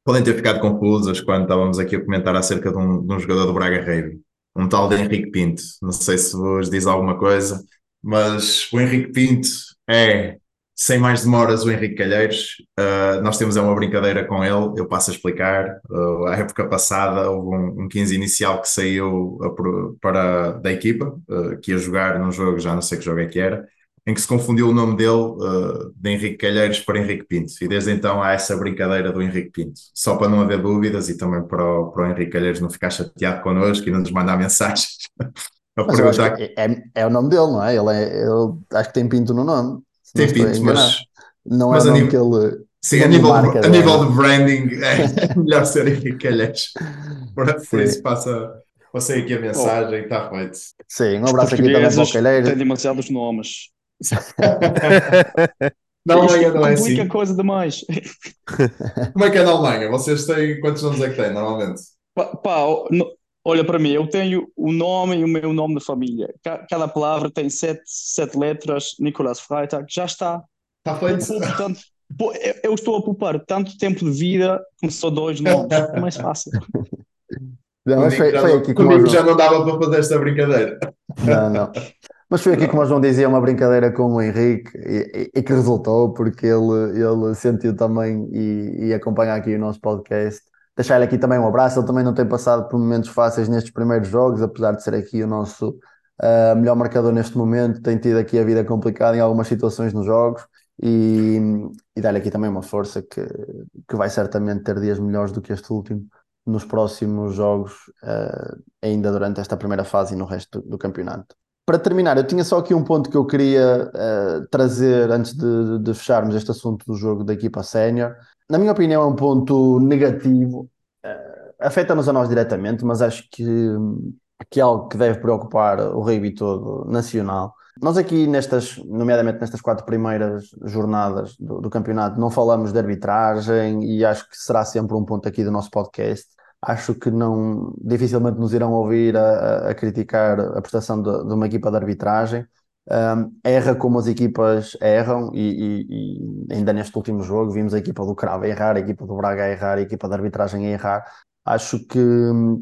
podem ter ficado confusas quando estávamos aqui a comentar acerca de um, de um jogador do Braga Rei, um tal de Henrique Pinto. Não sei se vos diz alguma coisa, mas o Henrique Pinto é sem mais demoras, o Henrique Calheiros. Uh, nós temos é uma brincadeira com ele, eu passo a explicar. Uh, a época passada houve um, um 15 inicial que saiu a, para, da equipa, uh, que ia jogar num jogo, já não sei que jogo é que era, em que se confundiu o nome dele de Henrique Calheiros para Henrique Pinto. E desde então há essa brincadeira do Henrique Pinto. Só para não haver dúvidas e também para o, para o Henrique Calheiros não ficar chateado connosco e não nos mandar mensagens. (laughs) a perguntar... é, é, é, o nome dele, não é? Ele, é, ele acho que tem Pinto no nome. Tem pinto, mas. Não mas é a nível, que ele. Sim, a nível, marca, a nível de branding é (laughs) (laughs) melhor ser Henrique Calheiros. Por, por isso passa, passei aqui a mensagem e está feito. Sim, um abraço aqui também para o Calheiros. Tem demasiados nomes. (laughs) Na Alemanha não é assim. coisa demais. Como é que é na Alemanha? Vocês têm quantos nomes é que têm normalmente? Pá, pá, olha para mim, eu tenho o nome e o meu nome de família. Cada palavra tem sete, sete letras, Nicolas Freitag, já está. Está feito. Portanto, eu estou a poupar tanto tempo de vida como só dois nomes. (laughs) É mais fácil. Não, mas foi, foi aqui comigo já não dava para fazer esta brincadeira. Não, não. Mas foi aqui como o João dizia, uma brincadeira com o Henrique e, e, e que resultou, porque ele, ele sentiu também e, e acompanha aqui o nosso podcast deixar-lhe aqui também um abraço. Ele também não tem passado por momentos fáceis nestes primeiros jogos, apesar de ser aqui o nosso uh, melhor marcador neste momento. Tem tido aqui a vida complicada em algumas situações nos jogos e, e dar-lhe aqui também uma força que, que vai certamente ter dias melhores do que este último nos próximos jogos, uh, ainda durante esta primeira fase e no resto do, campeonato. para terminar, eu tinha só aqui um ponto que eu queria uh, trazer antes de, de, fecharmos este assunto do jogo da equipa sénior. Na minha opinião, é um ponto negativo. Uh, Afeta-nos a nós diretamente, mas acho que, que é algo que deve preocupar o rugby todo nacional. Nós aqui, nestas, nomeadamente nestas quatro primeiras jornadas do, do campeonato, não falamos de arbitragem e acho que será sempre um ponto aqui do nosso podcast acho que não dificilmente nos irão ouvir a, a criticar a prestação de, de, uma equipa de arbitragem. Um, erra como as equipas erram, e, e, e, ainda neste último jogo vimos a equipa do Cravo errar, a equipa do Braga errar, a equipa de arbitragem errar acho que,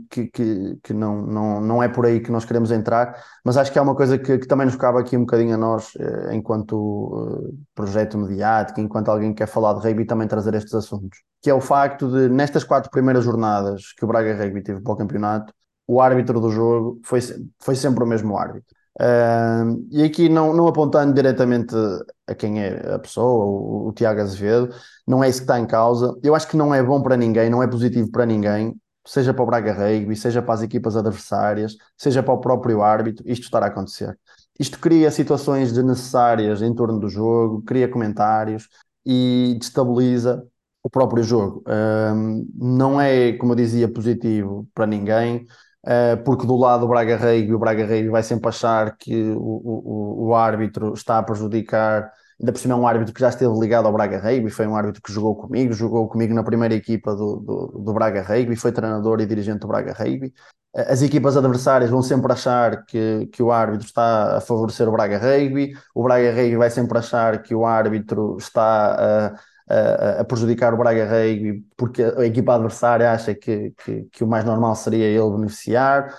que, que, que, não, não, não é por aí que nós queremos entrar, mas acho que é uma coisa que, que também nos cabe aqui um bocadinho a nós, eh, enquanto eh, projeto mediático, enquanto alguém que quer falar de rugby, também trazer estes assuntos, que é o facto de, nestas quatro primeiras jornadas que o Braga Rugby teve para o campeonato, o árbitro do jogo foi, foi sempre o mesmo árbitro. Uh, e aqui não, não apontando diretamente a quem é a pessoa, o, o, Tiago Azevedo, não é isso que está em causa. Eu acho que não é bom para ninguém, não é positivo para ninguém, seja para o Braga Rugby, seja para as equipas adversárias, seja para o próprio árbitro, isto estará a acontecer. Isto cria situações desnecessárias em torno do jogo, cria comentários e destabiliza o próprio jogo. Uh, não é, como eu dizia, positivo para ninguém. Eh, porque do lado do Braga Rugby, o Braga Rugby vai sempre achar que o, o, o árbitro está a prejudicar, ainda por cima é um árbitro que já esteve ligado ao Braga Rugby, foi um árbitro que jogou comigo, jogou comigo na primeira equipa do, do, do Braga Rugby, foi treinador e dirigente do Braga Rugby. Eh, as equipas adversárias vão sempre achar que, que o árbitro está a favorecer o Braga Rugby, o Braga Rugby vai sempre achar que o árbitro está a a, prejudicar o Braga Rugby porque a equipa adversária acha que, que, que o mais normal seria ele beneficiar.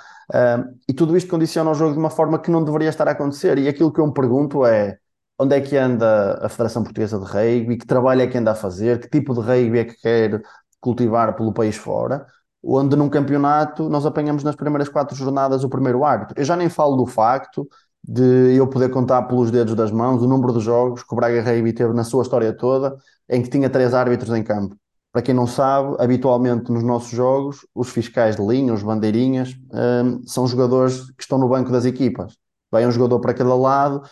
E tudo isto condiciona o jogo de uma forma que não deveria estar a acontecer. E aquilo que eu me pergunto é onde é que anda a Federação Portuguesa de Rugby, que trabalho é que anda a fazer, que tipo de rugby é que quer cultivar pelo país fora, onde num campeonato nós apanhamos nas primeiras quatro jornadas o primeiro árbitro. Eu já nem falo do facto de eu poder contar pelos dedos das mãos o número de jogos que o Braga Rugby teve na sua história toda em que tinha três árbitros em campo. Para quem não sabe, habitualmente nos nossos jogos, os fiscais de linha, os bandeirinhas, um, são jogadores que estão no banco das equipas. Vai um jogador para cada lado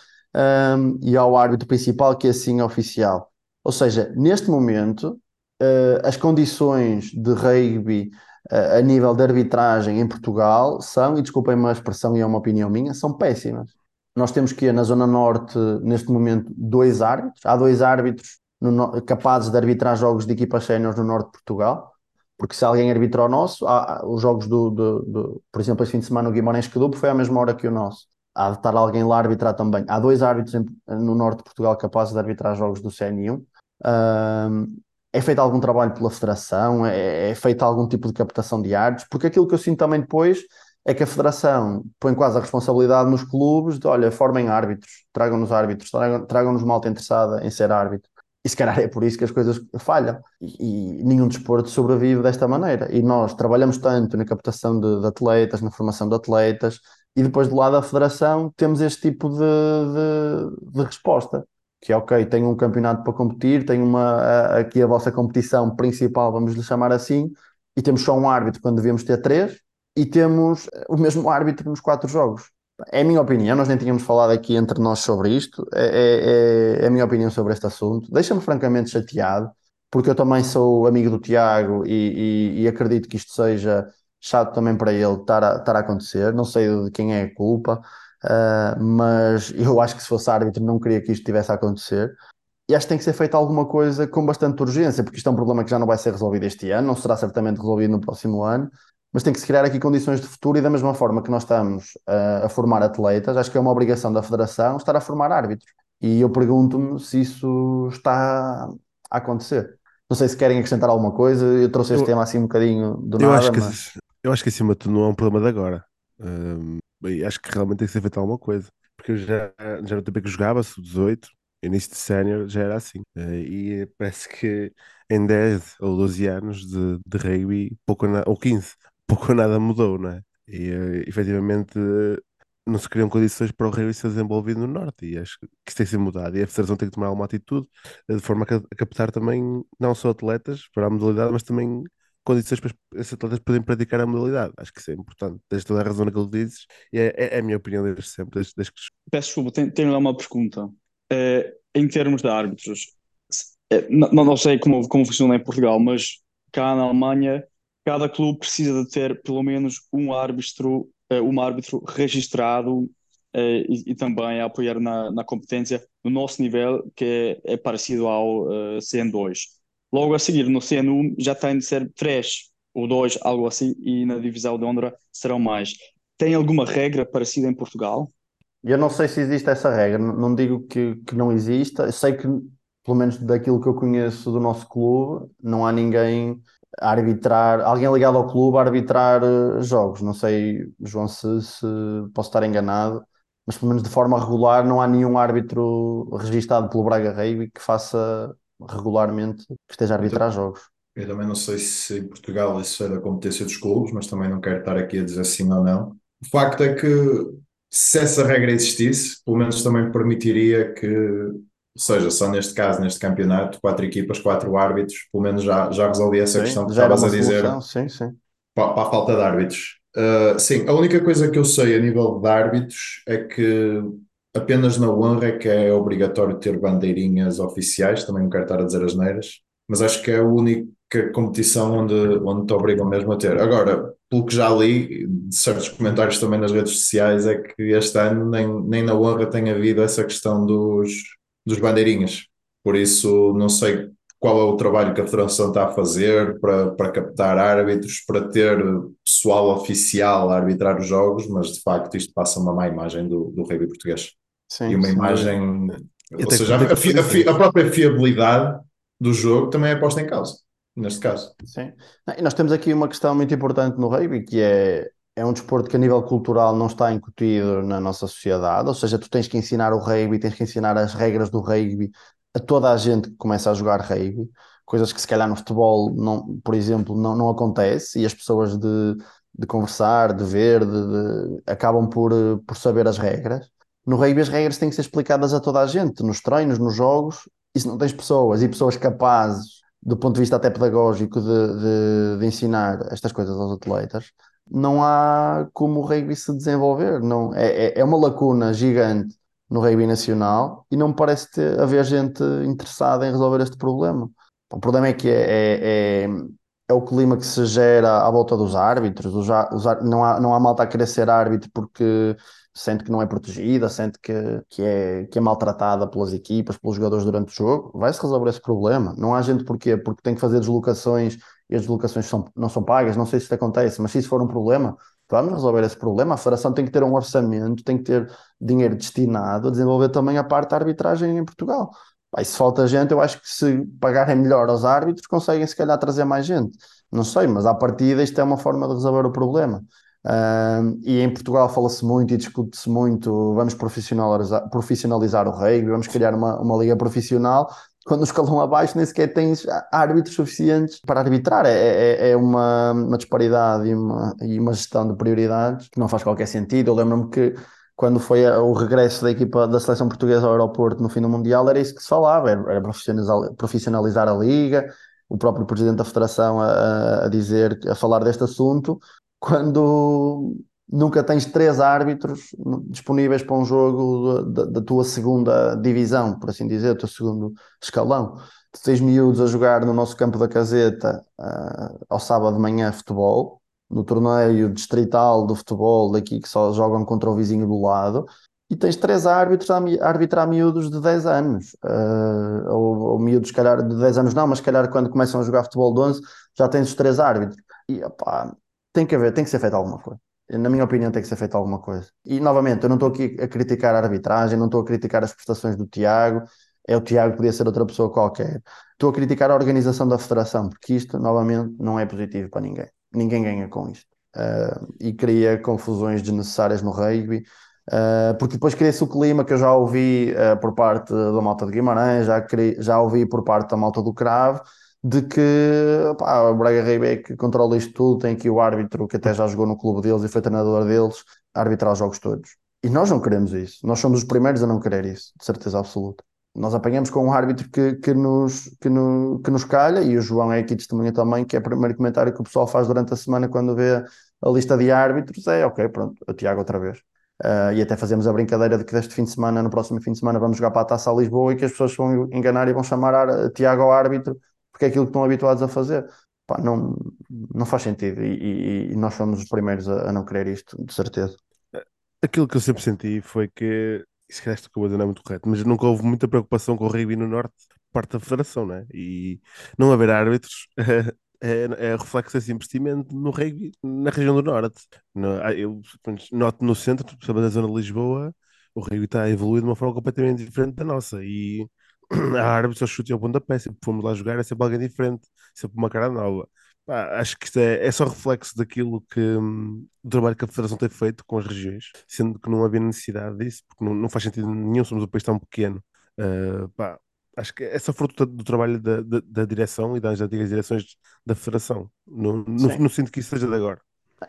um, e há o árbitro principal que é assim oficial. Ou seja, neste momento, uh, as condições de rugby a nível de arbitragem em Portugal são, e desculpem-me a expressão e é uma opinião minha, são péssimas. Nós temos que, na Zona Norte, neste momento, dois árbitros. Há dois árbitros no, capazes de arbitrar jogos de equipas séniores no norte de Portugal, porque se alguém arbitra o nosso, há, os jogos do, do, do, por exemplo, este fim de semana o Guimarães Cadupo foi à mesma hora que o nosso. Há de estar alguém lá a arbitrar também. Há dois árbitros em, no norte de Portugal capazes de arbitrar jogos do CN1. Um, é feito algum trabalho pela federação? É, é feito algum tipo de captação de árbitros? Porque aquilo que eu sinto também depois é que a federação põe quase a responsabilidade nos clubes de, olha, formem árbitros, tragam-nos árbitros, tragam-nos tragam malta interessada em ser árbitro. E se calhar é por isso que as coisas falham. E, e, nenhum desporto sobrevive desta maneira. E nós trabalhamos tanto na captação de, de, atletas, na formação de atletas, e depois do lado da federação temos este tipo de, de, de resposta. Que é ok, tenho um campeonato para competir, tenho uma, aqui a vossa competição principal, vamos lhe chamar assim, e temos só um árbitro quando devíamos ter três, e temos o mesmo árbitro nos quatro jogos. É a minha opinião, nós nem tínhamos falado aqui entre nós sobre isto, é, é, é a minha opinião sobre este assunto. Deixa-me francamente chateado, porque eu também sou amigo do Tiago e, e, e, acredito que isto seja chato também para ele estar a, estar a acontecer. Não sei de quem é a culpa, uh, mas eu acho que se fosse árbitro não queria que isto tivesse a acontecer. E acho que tem que ser feita alguma coisa com bastante urgência, porque isto é um problema que já não vai ser resolvido este ano, não será certamente resolvido no próximo ano mas tem que se criar aqui condições de futuro e da mesma forma que nós estamos a, a formar atletas, acho que é uma obrigação da Federação estar a formar árbitros. E eu pergunto-me se isso está a acontecer. Não sei se querem acrescentar alguma coisa, eu trouxe este eu, tema assim um bocadinho do eu nada. Acho que, mas... Eu acho que acima de tudo não é um problema de agora. Um, acho que realmente tem que ser feito alguma coisa. Porque eu já, já no tempo que jogava, sub-18, início de sénior, já era assim. Uh, e parece que em 10 ou 12 anos de, de rugby, pouco ou 15, (laughs) pouco ou nada mudou, não é? E uh, efetivamente não se criam condições para o Rio ser desenvolvido no Norte e acho que isso tem que ser mudado e a Federação tem que tomar alguma atitude eh, de forma a captar também não só atletas para a modalidade, mas também condições para esses atletas poderem praticar a modalidade. Acho que isso é importante. Tens toda a razão naquilo que dizes e é, é, é a minha opinião desde sempre. Desde, desde que... Peço desculpa, tenho, tenho lá uma pergunta. Uh, em termos de árbitros, uh, não, não sei como, como funciona em Portugal, mas cá na Alemanha, cada clube precisa de ter pelo menos um árbitro, uh, um árbitro registrado e, e, também a apoiar na, na competência no nosso nível, que é, é parecido ao CN2. Logo a seguir, no CN1 já tem de ser três ou dois, algo assim, e na divisão de honra serão mais. Tem alguma regra parecida em Portugal? Eu não sei se existe essa regra, não digo que, que não exista, eu sei que, pelo menos daquilo que eu conheço do nosso clube, não há ninguém a arbitrar, alguém ligado ao clube a arbitrar eh, jogos. Não sei, João, se, se posso estar enganado, mas pelo menos de forma regular não há nenhum árbitro registado pelo Braga Rugby que faça regularmente que esteja a arbitrar jogos. Eu também não sei se em Portugal isso é da competência dos clubes, mas também não quero estar aqui a dizer sim ou não. O facto é que se essa regra existisse, pelo menos também permitiria que, ou seja, só neste caso, neste campeonato, quatro equipas, quatro árbitros, pelo menos já, já resolvia essa sim, questão que estavas a dizer sim, sim. Para, para, a falta de árbitros. Uh, sim, a única coisa que eu sei a nível de árbitros é que apenas na honra é que é obrigatório ter bandeirinhas oficiais, também não quero estar a dizer as neiras, mas acho que é a única competição onde, onde te obrigam mesmo a ter. Agora, pelo que já li, de certos comentários também nas redes sociais, é que este ano nem, nem na honra tem havido essa questão dos, dos bandeirinhas. Por isso, não sei qual é o trabalho que a Federação está a fazer para, para captar árbitros, para ter pessoal oficial a arbitrar os jogos, mas de facto isto passa uma má imagem do, do rugby português. Sim, e uma sim. imagem, ou seja, a, a, a, própria fiabilidade do jogo também é posta em causa, neste caso. Sim. E nós temos aqui uma questão muito importante no rugby, que é, é um desporto que a nível cultural não está incutido na nossa sociedade, ou seja, tu tens que ensinar o rugby, tens que ensinar as regras do rugby a toda a gente que começa a jogar rugby, coisas que se calhar no futebol, não, por exemplo, não, não acontece, e as pessoas de, de conversar, de ver, de, de, acabam por, por saber as regras. No rugby as regras têm que ser explicadas a toda a gente, nos treinos, nos jogos, e se não tens pessoas, e pessoas capazes, do ponto de vista até pedagógico, de, de, de ensinar estas coisas aos atletas, não há como o rugby se desenvolver. Não, é, é, é uma lacuna gigante no rugby nacional e não me parece ter, haver gente interessada em resolver este problema. O problema é que é, é, é, é o clima que se gera à volta dos árbitros. Os, os, não, há, não há malta a querer ser árbitro porque sente que não é protegida, sente que, que, é, que é maltratada pelas equipas, pelos jogadores durante o jogo, vai-se resolver esse problema. Não há gente porquê? Porque tem que fazer deslocações e as deslocações são, não são pagas, não sei se isso acontece, mas se isso for um problema, vamos resolver esse problema. A Federação tem que ter um orçamento, tem que ter dinheiro destinado a desenvolver também a parte da arbitragem em Portugal. Aí, se falta gente, eu acho que se pagarem melhor aos árbitros, conseguem se calhar trazer mais gente. Não sei, mas à partida isto é uma forma de resolver o problema. E em Portugal fala-se muito e discute-se muito, vamos profissionalizar, profissionalizar o rugby, vamos criar uma, uma liga profissional, quando no escalão abaixo nem sequer tens árbitros suficientes para arbitrar. É, é, é uma, uma disparidade e uma, e uma gestão de prioridades que não faz qualquer sentido. Eu lembro-me que quando foi o regresso da equipa da seleção portuguesa ao aeroporto no fim do Mundial, era isso que se falava, era, era profissionalizar, profissionalizar a liga, o próprio presidente da federação a, a dizer, a falar deste assunto, quando nunca tens três árbitros disponíveis para um jogo da, da tua segunda divisão, por assim dizer, o teu segundo escalão. Tu tens miúdos a jogar no nosso campo da caseta uh, ao sábado de manhã futebol, no torneio distrital do futebol daqui que só jogam contra o vizinho do lado, e tens três árbitros a arbitrar miúdos de 10 anos, uh, ou, ou miúdos, se calhar, de 10 anos não, mas se calhar quando começam a jogar futebol de 11 já tens os três árbitros. E opá, tem que haver, tem que ser feita alguma coisa. Na minha opinião, tem que ser feita alguma coisa. E novamente, eu não estou aqui a criticar a arbitragem, não estou a criticar as prestações do Tiago, é o Tiago, podia ser outra pessoa qualquer. Estou a criticar a organização da federação, porque isto, novamente, não é positivo para ninguém. Ninguém ganha com isto. Uh, e cria confusões desnecessárias no rugby, uh, porque depois cria-se o clima que eu já ouvi uh, por parte da malta de Guimarães, já, já ouvi por parte da malta do Cravo, de que pá, o Braga Reibeck controla isto tudo, tem aqui o árbitro que até já jogou no clube deles e foi treinador deles, a arbitrar os jogos todos. E nós não queremos isso. Nós somos os primeiros a não querer isso, de certeza absoluta. nós apanhamos com um árbitro que, que, nos, que, no, que nos calha, e o João é aqui testemunha também, que é o primeiro comentário que o pessoal faz durante a semana quando vê a lista de árbitros, é ok, pronto, o Tiago outra vez. Uh, e até fazemos a brincadeira de que deste fim de semana, no próximo fim de semana, vamos jogar para a Taça a Lisboa e que as pessoas vão enganar e vão chamar a Tiago ao árbitro, porque é aquilo que estão habituados a fazer. Pá, não, não faz sentido e, e, e nós fomos os primeiros a, a, não querer isto, de certeza. Aquilo que eu sempre senti foi que, se calhar esta coisa não é muito correto, mas nunca houve muita preocupação com o rugby no Norte, parte da Federação, né? E não haver árbitros (laughs) é, é reflexo desse investimento no rugby na região do Norte. No, ah, eu noto no centro, principalmente na zona de Lisboa, o rugby está a evoluir de uma forma completamente diferente da nossa. E (clears throat) a árbitros ao chute ao pontapé, sempre fomos lá jogar, é sempre alguém diferente, sempre uma cara nova. Pá, acho que isto é, é só reflexo daquilo que hum, do trabalho que a Federação tem feito com as regiões, sendo que não havia necessidade disso, porque não, não faz sentido nenhum, somos um país tão pequeno. Uh, pá, acho que é só fruto do trabalho da, da, da, direção e das antigas direções da Federação. Não, não, não sinto que isso seja de agora.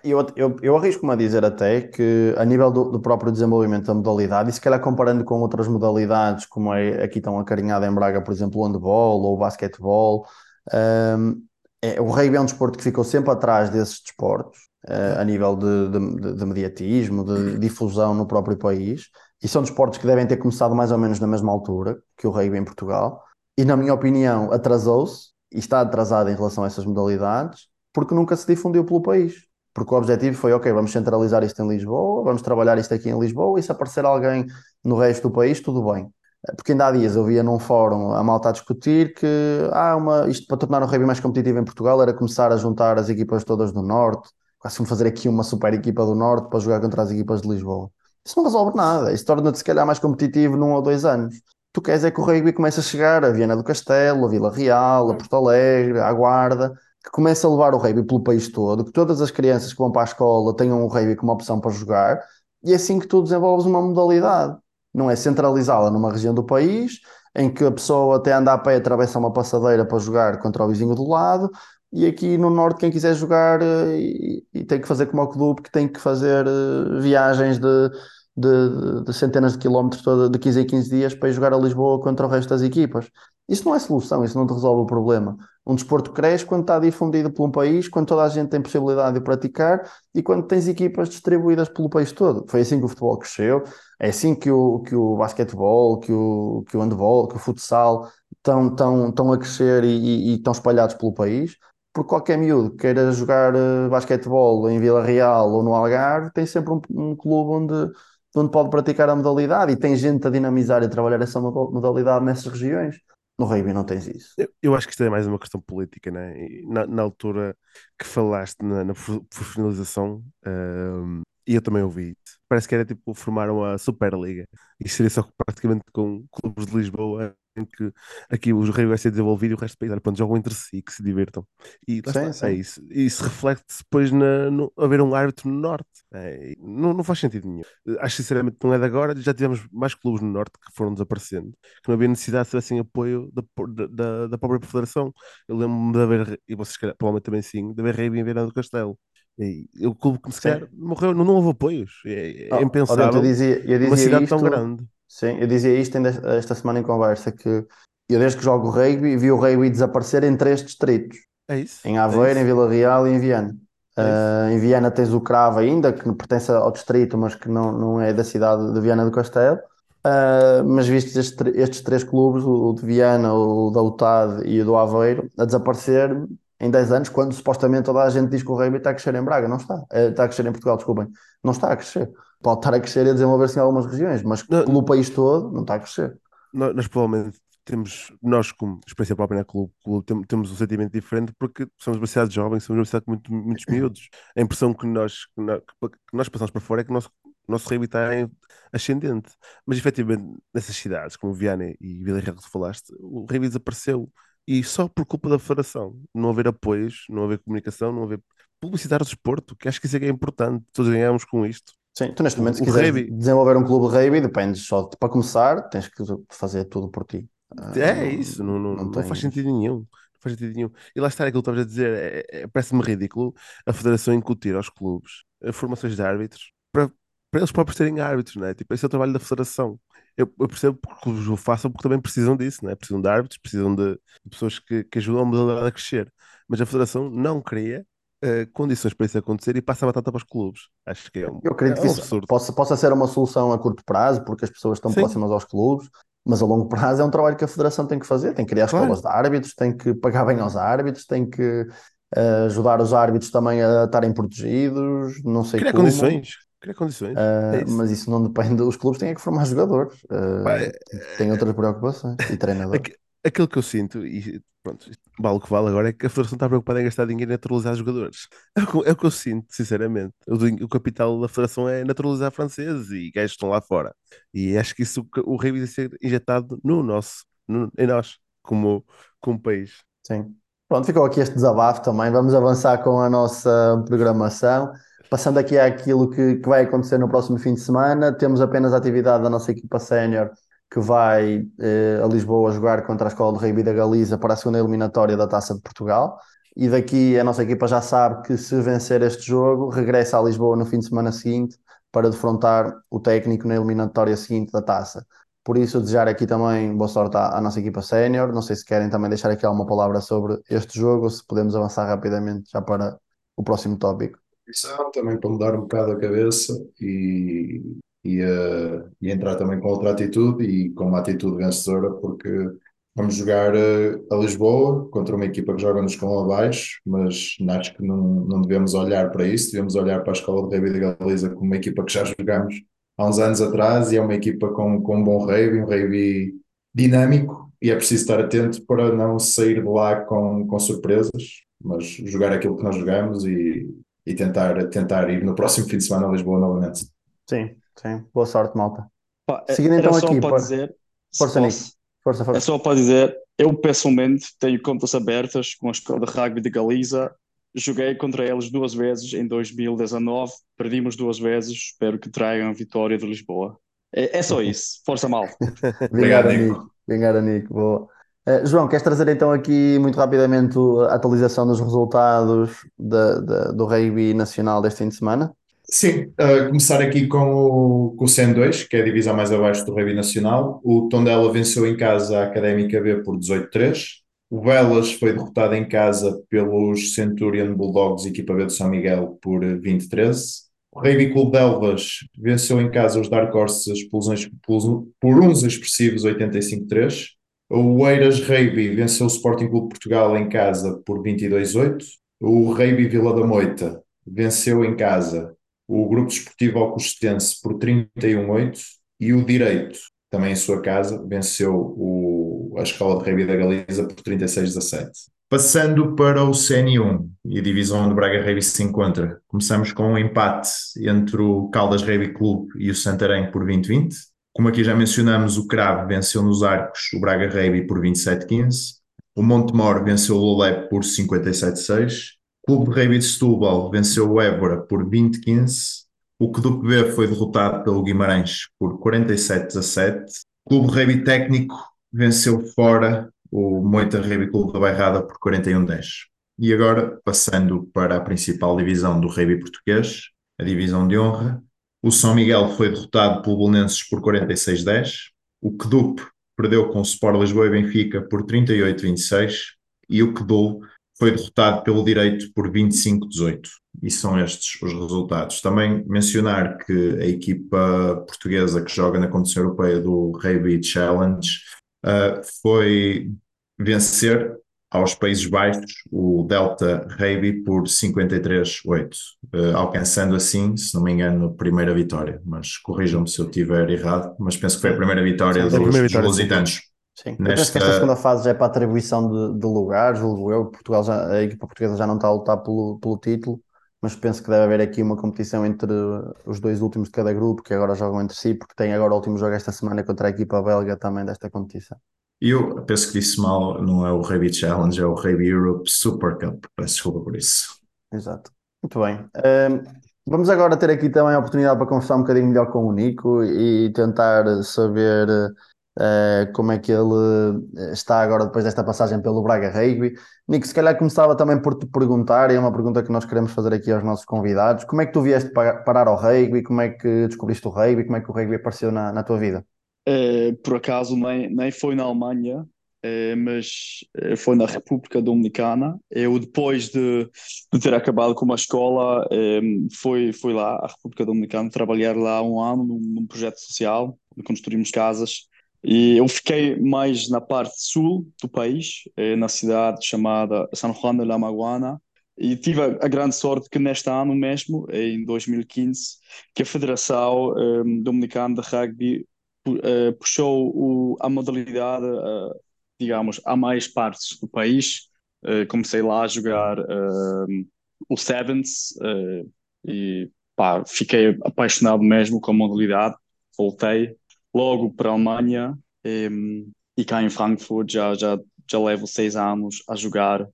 Eu, eu, eu arrisco-me a dizer até que, a nível do, do, próprio desenvolvimento da modalidade, e se calhar comparando com outras modalidades, como é aqui tão acarinhada em Braga, por exemplo, o handball ou o basquetebol, um, é, o rugby é um desporto que ficou sempre atrás desses desportos, uh, a nível de, de, de mediatismo, de difusão no próprio país, e são desportos que devem ter começado mais ou menos na mesma altura que o rugby em Portugal, e na minha opinião atrasou-se, e está atrasado em relação a essas modalidades, porque nunca se difundiu pelo país porque o objetivo foi, ok, vamos centralizar isto em Lisboa, vamos trabalhar isto aqui em Lisboa, e se aparecer alguém no resto do país, tudo bem. Porque ainda há dias eu via num fórum a malta a discutir que ah, uma, isto para tornar o rugby mais competitivo em Portugal era começar a juntar as equipas todas do Norte, quase como fazer aqui uma super equipa do Norte para jogar contra as equipas de Lisboa. Isso não resolve nada, isso torna-te se calhar mais competitivo num ou dois anos. Tu queres é que o rugby comece a chegar a Viana do Castelo, a Vila Real, a Porto Alegre, à Guarda, que comece a levar o rugby pelo país todo, que todas as crianças que vão para a escola tenham o rugby como opção para jogar, e é assim que tu desenvolves uma modalidade. Não é centralizá-la numa região do país, em que a pessoa até anda a pé atravessa uma passadeira para jogar contra o vizinho do lado, e aqui no norte quem quiser jogar eh, e, e tem que fazer como o clube, que tem que fazer uh, viagens de, de, de, centenas de quilómetros toda, de 15 em 15 dias para ir jogar a Lisboa contra o resto das equipas. Isso não é solução, isso não te resolve o problema. Um desporto cresce quando está difundido por um país, quando toda a gente tem possibilidade de praticar e quando tens equipas distribuídas pelo país todo. Foi assim que o futebol cresceu, é assim que o, que o basquetebol, que o, que o handball, que o futsal estão, estão, estão a crescer e, e, e estão espalhados pelo país. Porque qualquer miúdo que queira jogar uh, basquetebol em Vila Real ou no Algarve tem sempre um, um clube onde, onde pode praticar a modalidade e tem gente a dinamizar e a trabalhar essa modalidade nessas regiões. No rugby não tens isso. Eu, eu, acho que isto é mais uma questão política, né? Na, na altura que falaste na, na profissionalização, e eu também ouvi isso. Parece que era tipo formar uma Superliga. E seria só praticamente com clubes de Lisboa em que aqui o rei vai ser desenvolvido e o resto do país, olha, pronto, jogam entre si, que se divirtam. E sim, está, é sim. é isso. E isso reflete-se depois na, no haver um árbitro no Norte. É, não, não faz sentido nenhum. Acho sinceramente que não é de agora, já tivemos mais clubes no Norte que foram desaparecendo, que não havia necessidade de tivessem apoio da, da, da própria Federação. Eu lembro-me de haver, e vocês provavelmente também sim, de haver rei em Viana do Castelo. E o clube que se calhar morreu, não, não houve apoios. É, é oh, impensável. Eu dizia, eu dizia uma cidade isto, tão grande. Sim, eu dizia isto esta semana em conversa que eu desde que jogo rugby vi o rugby desaparecer em três distritos. É isso. Em Aveiro, é em Vila Real e em Viana. É uh, em Viana tens o Cravo ainda, que pertence ao distrito, mas que não, não é da cidade de Viana do Castelo. Uh, mas vistos estes, estes, três clubes, o de Viana, o da UTAD e o do Aveiro, a desaparecer em 10 anos, quando supostamente toda a gente diz que o rugby está a crescer em Braga. Não está. Uh, está a crescer em Portugal, desculpem. Não está a crescer pode estar a crescer e a desenvolver-se em algumas regiões, mas não, pelo país todo não está a crescer. Nós, nós provavelmente temos, nós como experiência própria na clube, clube temos um sentimento diferente porque somos uma cidade jovem, somos uma cidade com muito, muitos miúdos. (laughs) A impressão que nós, que nós, que nós passamos para fora é que o nosso, nosso está em ascendente. Mas efetivamente nessas cidades, como Viana e Vila Real que falaste, o rugby desapareceu. E só por culpa da federação, não haver apoios, não haver comunicação, não haver publicitar o desporto, que acho que isso é, que é importante, todos ganhamos com isto. Sim, tu neste momento, se quiseres desenvolver um clube rugby, dependes só de, para começar, tens que fazer tudo por ti. É, ah, isso, não, não, não, não faz sentido nenhum. Não faz sentido nenhum. E lá está aquilo que estavas a dizer, é, é, parece-me ridículo a federação incutir aos clubes formações de árbitros para eles próprios terem árbitros, né? Tipo, esse é o trabalho da federação. Eu, eu percebo porque os o façam porque também precisam disso, né? Precisam de árbitros, precisam de, de pessoas que, que ajudam a modalidade a crescer. Mas a federação não cria uh, condições para isso acontecer e passa a batata para os clubes. Acho que é um, Eu acredito é que um isso absurdo. possa, possa ser uma solução a curto prazo, porque as pessoas estão Sim. próximas aos clubes, mas a longo prazo é um trabalho que a Federação tem que fazer, tem que criar Claro. escolas de árbitros, tem que pagar bem aos árbitros, tem que eh, ajudar os árbitros também a estarem protegidos, não sei Criar como. condições. Criar condições. Uh, é isso. mas isso não depende, os clubes têm é que formar jogadores, uh, Pá, é- têm outras preocupações e treinadores. Aquilo que eu sinto, e pronto, vale o que vale agora, é que a Federação está preocupada em gastar dinheiro em naturalizar jogadores. (laughs) É o que, é o que eu sinto, sinceramente. O, o capital da Federação é naturalizar franceses e gajos que estão lá fora. E acho que isso o rei deve ser injetado no nosso, no- em nós, como, como país. Sim. Pronto, ficou aqui este desabafo também. Vamos avançar com a nossa programação. Passando aqui àquilo que, que vai acontecer no próximo fim de semana, temos apenas a atividade da nossa equipa sénior que vai eh, a Lisboa jogar contra a Escola de Rugby da Galiza para a segunda eliminatória da Taça de Portugal. E daqui a nossa equipa já sabe que se vencer este jogo, regressa a Lisboa no fim de semana seguinte para defrontar o técnico na eliminatória seguinte da Taça. Por isso, desejar aqui também boa sorte à, à nossa equipa sénior. Não sei se querem também deixar aqui alguma palavra sobre este jogo se podemos avançar rapidamente já para o próximo tópico. Também para mudar um bocado a cabeça e, e, eh, e entrar também com outra atitude e com uma atitude vencedora, porque vamos jogar eh, a Lisboa contra uma equipa que joga no escalão abaixo, mas acho que não, não devemos olhar para isso, devemos olhar para a Escola de Rugby da Galiza como uma equipa que já jogamos há uns anos atrás e é uma equipa com, com um bom rugby, um rugby dinâmico e é preciso estar atento para não sair de lá com, com surpresas, mas jogar aquilo que nós jogamos e, e tentar, tentar ir no próximo fim de semana a Lisboa novamente. Sim, sim. Boa sorte, malta. Pá, Seguindo era então só aqui, para dizer, Força, Nico. posso, Força, é força. só para dizer, eu pessoalmente tenho contas abertas com a Escola de Rugby de Galiza. Joguei contra eles duas vezes em 2019, perdimos duas vezes. Espero que tragam a vitória de Lisboa. É, é só (laughs) isso. Força mal. Vingar (laughs) Obrigado, Nico. A Nico, boa. Eh, João, queres trazer então aqui muito rapidamente a atualização dos resultados da- da- do rugby nacional deste fim de semana? Sim, uh, começar aqui com o, com o CN2, que é a divisão mais abaixo do Rugby Nacional. O Tondela venceu em casa a Académica B por 18-3. O Velas foi derrotado em casa pelos Centurion Bulldogs, equipa B do São Miguel, por 20-13. O Rugby Clube de Elvas venceu em casa os Dark Horses por uns expressivos 85-3. O Eiras Rugby venceu o Sporting Clube Portugal em casa por 22-8. O Rugby Vila da Moita venceu em casa o Grupo Desportivo Alcostense por 31-8 e o Direito, também em sua casa, venceu o, a Escola de Rugby da Galiza por 36-17. Passando para o CN1 e a divisão onde o Braga Rugby se encontra, começamos com um empate entre o Caldas Rugby Clube e o Santarém por 20-20. Como aqui já mencionamos, o Cravo venceu nos Arcos o Braga Rugby por 27-15. O Montemor venceu o Lolé por 57-6. O Clube de Rugby de Setúbal venceu o Évora por 20-15. O Quedupe B foi derrotado pelo Guimarães por 47-17. O Clube de Rugby Técnico venceu fora o Moita Rugby Clube da Bairrada por 41-10. E agora, passando para a principal divisão do rugby português, a divisão de honra, o São Miguel foi derrotado pelo Bolonenses por 46-10. O Quedupe perdeu com o Sport Lisboa e Benfica por 38-26. E o Quedul foi derrotado pelo Direito por 25-18. E são estes os resultados. Também mencionar que a equipa portuguesa que joga na competição europeia do Rugby Challenge uh, foi vencer aos Países Baixos o Delta Rugby por 53-8, uh, alcançando assim, se não me engano, a primeira vitória. Mas corrijam-me se eu estiver errado, mas penso que foi a primeira vitória Sim, dos, primeira dos vitória, sim. lusitanos. Sim. Eu penso que esta Nesta- segunda fase já é para a atribuição de, de lugares, julgo eu. Portugal já, a equipa portuguesa já não está a lutar pelo, pelo título, mas penso que deve haver aqui uma competição entre os dois últimos de cada grupo, que agora jogam entre si, porque tem agora o último jogo esta semana contra a equipa belga também desta competição. Eu penso que disse mal, não é o Rugby Challenge, é o Rugby Europe Super Cup. Peço desculpa por isso. Exato. Muito bem. Ahm, vamos agora ter aqui também a oportunidade para conversar um bocadinho melhor com o Nico e tentar saber uh, como é que ele está agora depois desta passagem pelo Braga Rugby. Nico, se calhar começava também por te perguntar, e é uma pergunta que nós queremos fazer aqui aos nossos convidados, como é que tu vieste parar ao rugby, como é que descobriste o rugby, como é que o rugby apareceu na, na tua vida? Uh, por acaso nem, nem foi na Alemanha, uh, mas uh, foi na República Dominicana. Eu, depois de, de ter acabado com uma escola, um, fui, fui lá à República Dominicana trabalhar lá um ano num, num projeto social, onde construímos casas. E eu fiquei mais na parte sul do país, na cidade chamada San Juan de la Maguana, e tive a, grande sorte que neste ano mesmo, em 2015, que a Federação Dominicana de Rugby uh, puxou o, a modalidade, uh, digamos, a mais partes do país. Uh, comecei lá a jogar o Sevens e pá, fiquei apaixonado mesmo com a modalidade. Voltei logo para a Alemanha e, e cá em Frankfurt já, já, já levo seis anos a jogar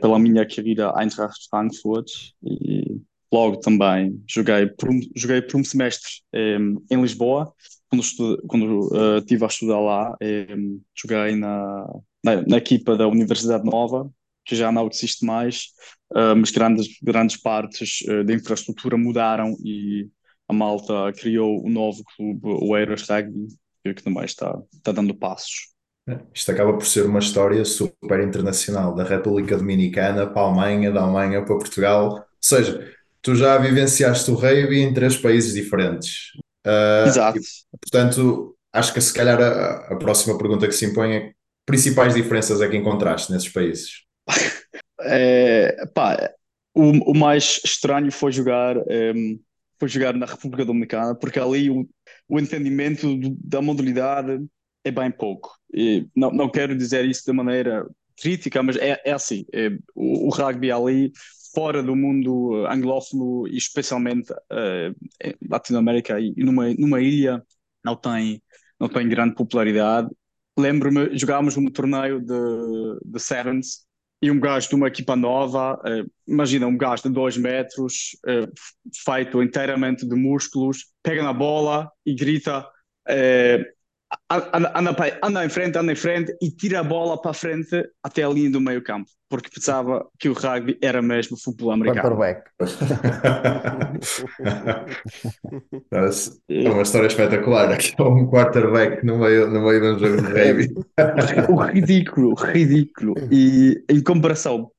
pela minha querida Eintracht Frankfurt e logo também joguei por um, joguei por um semestre em Lisboa quando, estudo, quando uh, estive a estudar lá, eh, joguei na, na, na, equipa da Universidade Nova, que já não existe mais, uh, mas grandes, grandes partes uh, da infraestrutura mudaram e a Malta criou o um novo clube, o Eiras Rugby, que também está, está dando passos. É, isto acaba por ser uma história super internacional, da República Dominicana para a Alemanha, da Alemanha para Portugal. Ou seja, tu já vivenciaste o rugby em três países diferentes. Uh, Exato. E, portanto, acho que se calhar a, a, próxima pergunta que se impõe é principais diferenças é que encontraste nesses países? (laughs) É, pá, o, o, mais estranho foi jogar, um, ehm, foi jogar na República Dominicana, porque ali o, o entendimento do, da modalidade é bem pouco. E não, não quero dizer isso de maneira crítica, mas é, é assim: é, o, o rugby ali fora do mundo anglófono e especialmente uh, Latinoamérica e numa, numa ilha não tem, não tem grande popularidade. Lembro-me, jogámos um torneio de, de Sevens e um gajo de uma equipa nova, uh, imagina um gajo de 2 metros, uh, feito inteiramente de músculos, pega na bola e grita anda, anda, anda em frente, anda em frente e tira a bola para a frente até a linha do meio campo, porque pensava que o rugby era mesmo futebol americano. Quarterback. é uma história espetacular, aqui é um quarterback no meio, no meio de um jogo de rugby. o ridículo, ridículo. E em comparação,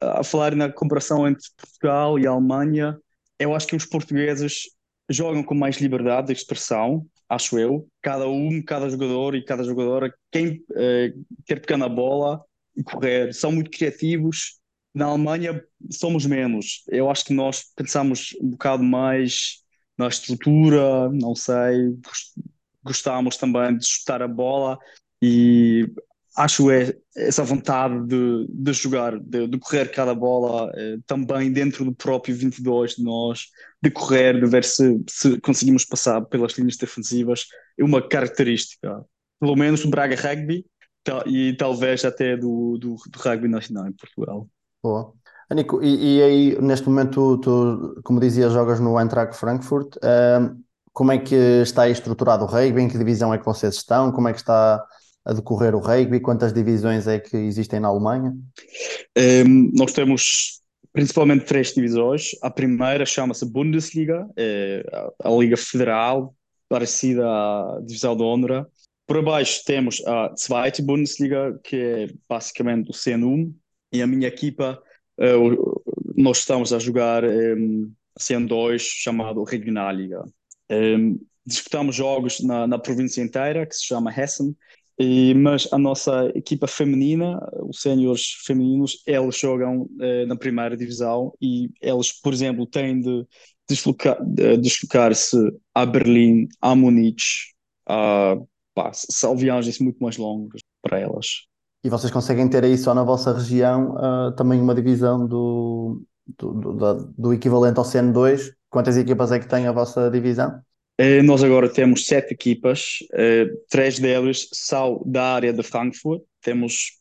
a falar na comparação entre Portugal e Alemanha, eu acho que os portugueses jogam com mais liberdade de expressão, acho eu. Cada um, cada jogador e cada jogadora, quem uh, quer pegar na bola e correr, são muito criativos. Na Alemanha somos menos. Eu acho que nós pensamos um bocado mais na estrutura, não sei, gostamos também de chutar a bola e acho é essa vontade de, de jogar, de, de correr cada bola eh, também dentro do próprio 22 de nós, de correr, de ver se, se conseguimos passar pelas linhas defensivas, é uma característica, pelo menos do Braga Rugby e talvez até do, do, do rugby nacional em Portugal. Boa. Anico, e, e, aí neste momento tu, tu, como dizia, jogas no Eintracht Frankfurt, uh, como é que está estruturado o rugby, em que divisão é que vocês estão, como é que está a decorrer o rugby? Quantas divisões é que existem na Alemanha? Um, nós temos principalmente três divisões. A primeira chama-se Bundesliga, é a Liga Federal, parecida à Divisão de Honra. Por baixo temos a Zweite Bundesliga, que é basicamente o CN1, e a minha equipa, uh, nós estamos a jogar a CN2, chamado Regionalliga. Um, disputamos jogos na, na província inteira, que se chama Hessen, e, mas a nossa equipa feminina, os séniores femininos, eles jogam uh, na primeira divisão e eles, por exemplo, têm de deslocar, de deslocar-se a Berlim, a Munique, a, pá, são viagens muito mais longas para elas. E vocês conseguem ter aí só na vossa região uh, também uma divisão do, do, do, do equivalente ao CN2? Quantas equipas é que tem a vossa divisão? Eh, nós agora temos sete equipas, eh, três delas são da área de Frankfurt. Temos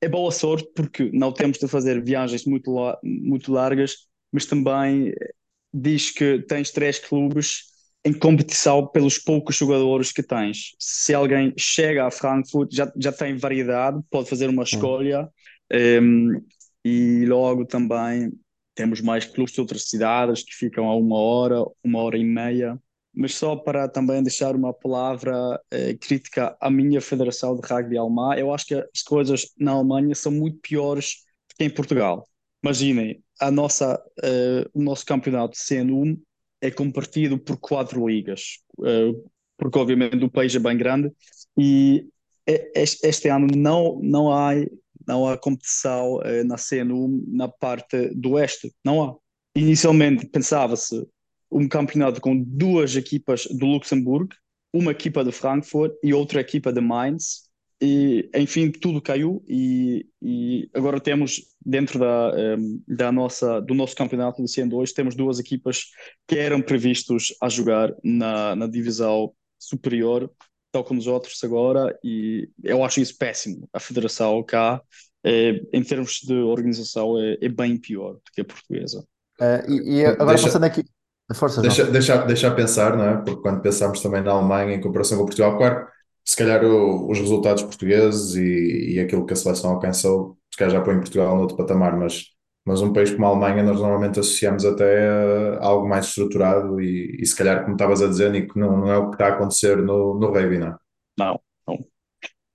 é boa sorte porque não temos de fazer viagens muito, muito largas, mas também diz que tens três clubes em competição pelos poucos jogadores que tens. Se alguém chega a Frankfurt, já, já tem variedade, pode fazer uma escolha. Um, e logo também temos mais clubes de outras cidades que ficam a uma hora, uma hora e meia. Mas só para também deixar uma palavra eh, crítica à minha Federação de Rugby Alemã, eu acho que as coisas na Alemanha são muito piores do que em Portugal. Imaginem, a nossa, uh, o nosso campeonato de CN1 é compartido por quatro ligas, uh, porque obviamente o país é bem grande e este, este ano não, não há não há competição uh, na CN1 na parte do oeste, não há. Inicialmente pensava-se um campeonato com duas equipas do Luxemburgo, uma equipa de Frankfurt e outra equipa de Mainz, e enfim tudo caiu e, e agora temos dentro da, um, da nossa do nosso campeonato de CN2 temos duas equipas que eram previstos a jogar na, na divisão superior tal como os outros agora e eu acho isso péssimo. A federação cá é, em termos de organização é, é, bem pior do que a portuguesa. Uh, e, e, agora deixa, passando aqui Força, deixa, deixa, deixa pensar, não é? Porque quando pensamos também na Alemanha em comparação com Portugal, claro, se calhar o, os resultados portugueses e, e, aquilo que a seleção alcançou, se calhar já põe Portugal noutro patamar, mas, mas um país como a Alemanha nós normalmente associamos até a algo mais estruturado e, e se calhar, como estavas a dizer, Nico, não, não é o que está a acontecer no, no rugby, não é? Não, não.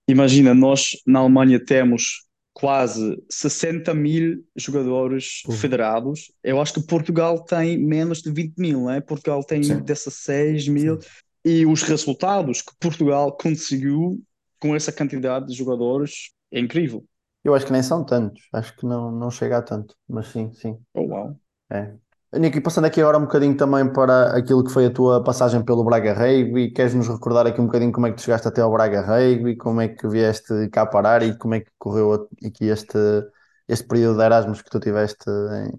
Imagina, nós na Alemanha temos quase 60 mil jogadores uhum. federados. Eu acho que Portugal tem menos de 20 mil, não é? Portugal tem Sim. 16 mil. Sim e os resultados que Portugal conseguiu com essa quantidade de jogadores é incrível. Eu acho que nem são tantos, acho que não, não chega a tanto, mas sim, sim. Oh, wow. É. Nico, e passando aqui agora um bocadinho também para aquilo que foi a tua passagem pelo Braga Rugby, queres nos recordar aqui um bocadinho como é que tu chegaste até ao Braga Rugby, como é que vieste cá parar e como é que correu aqui este, este período de Erasmus que tu tiveste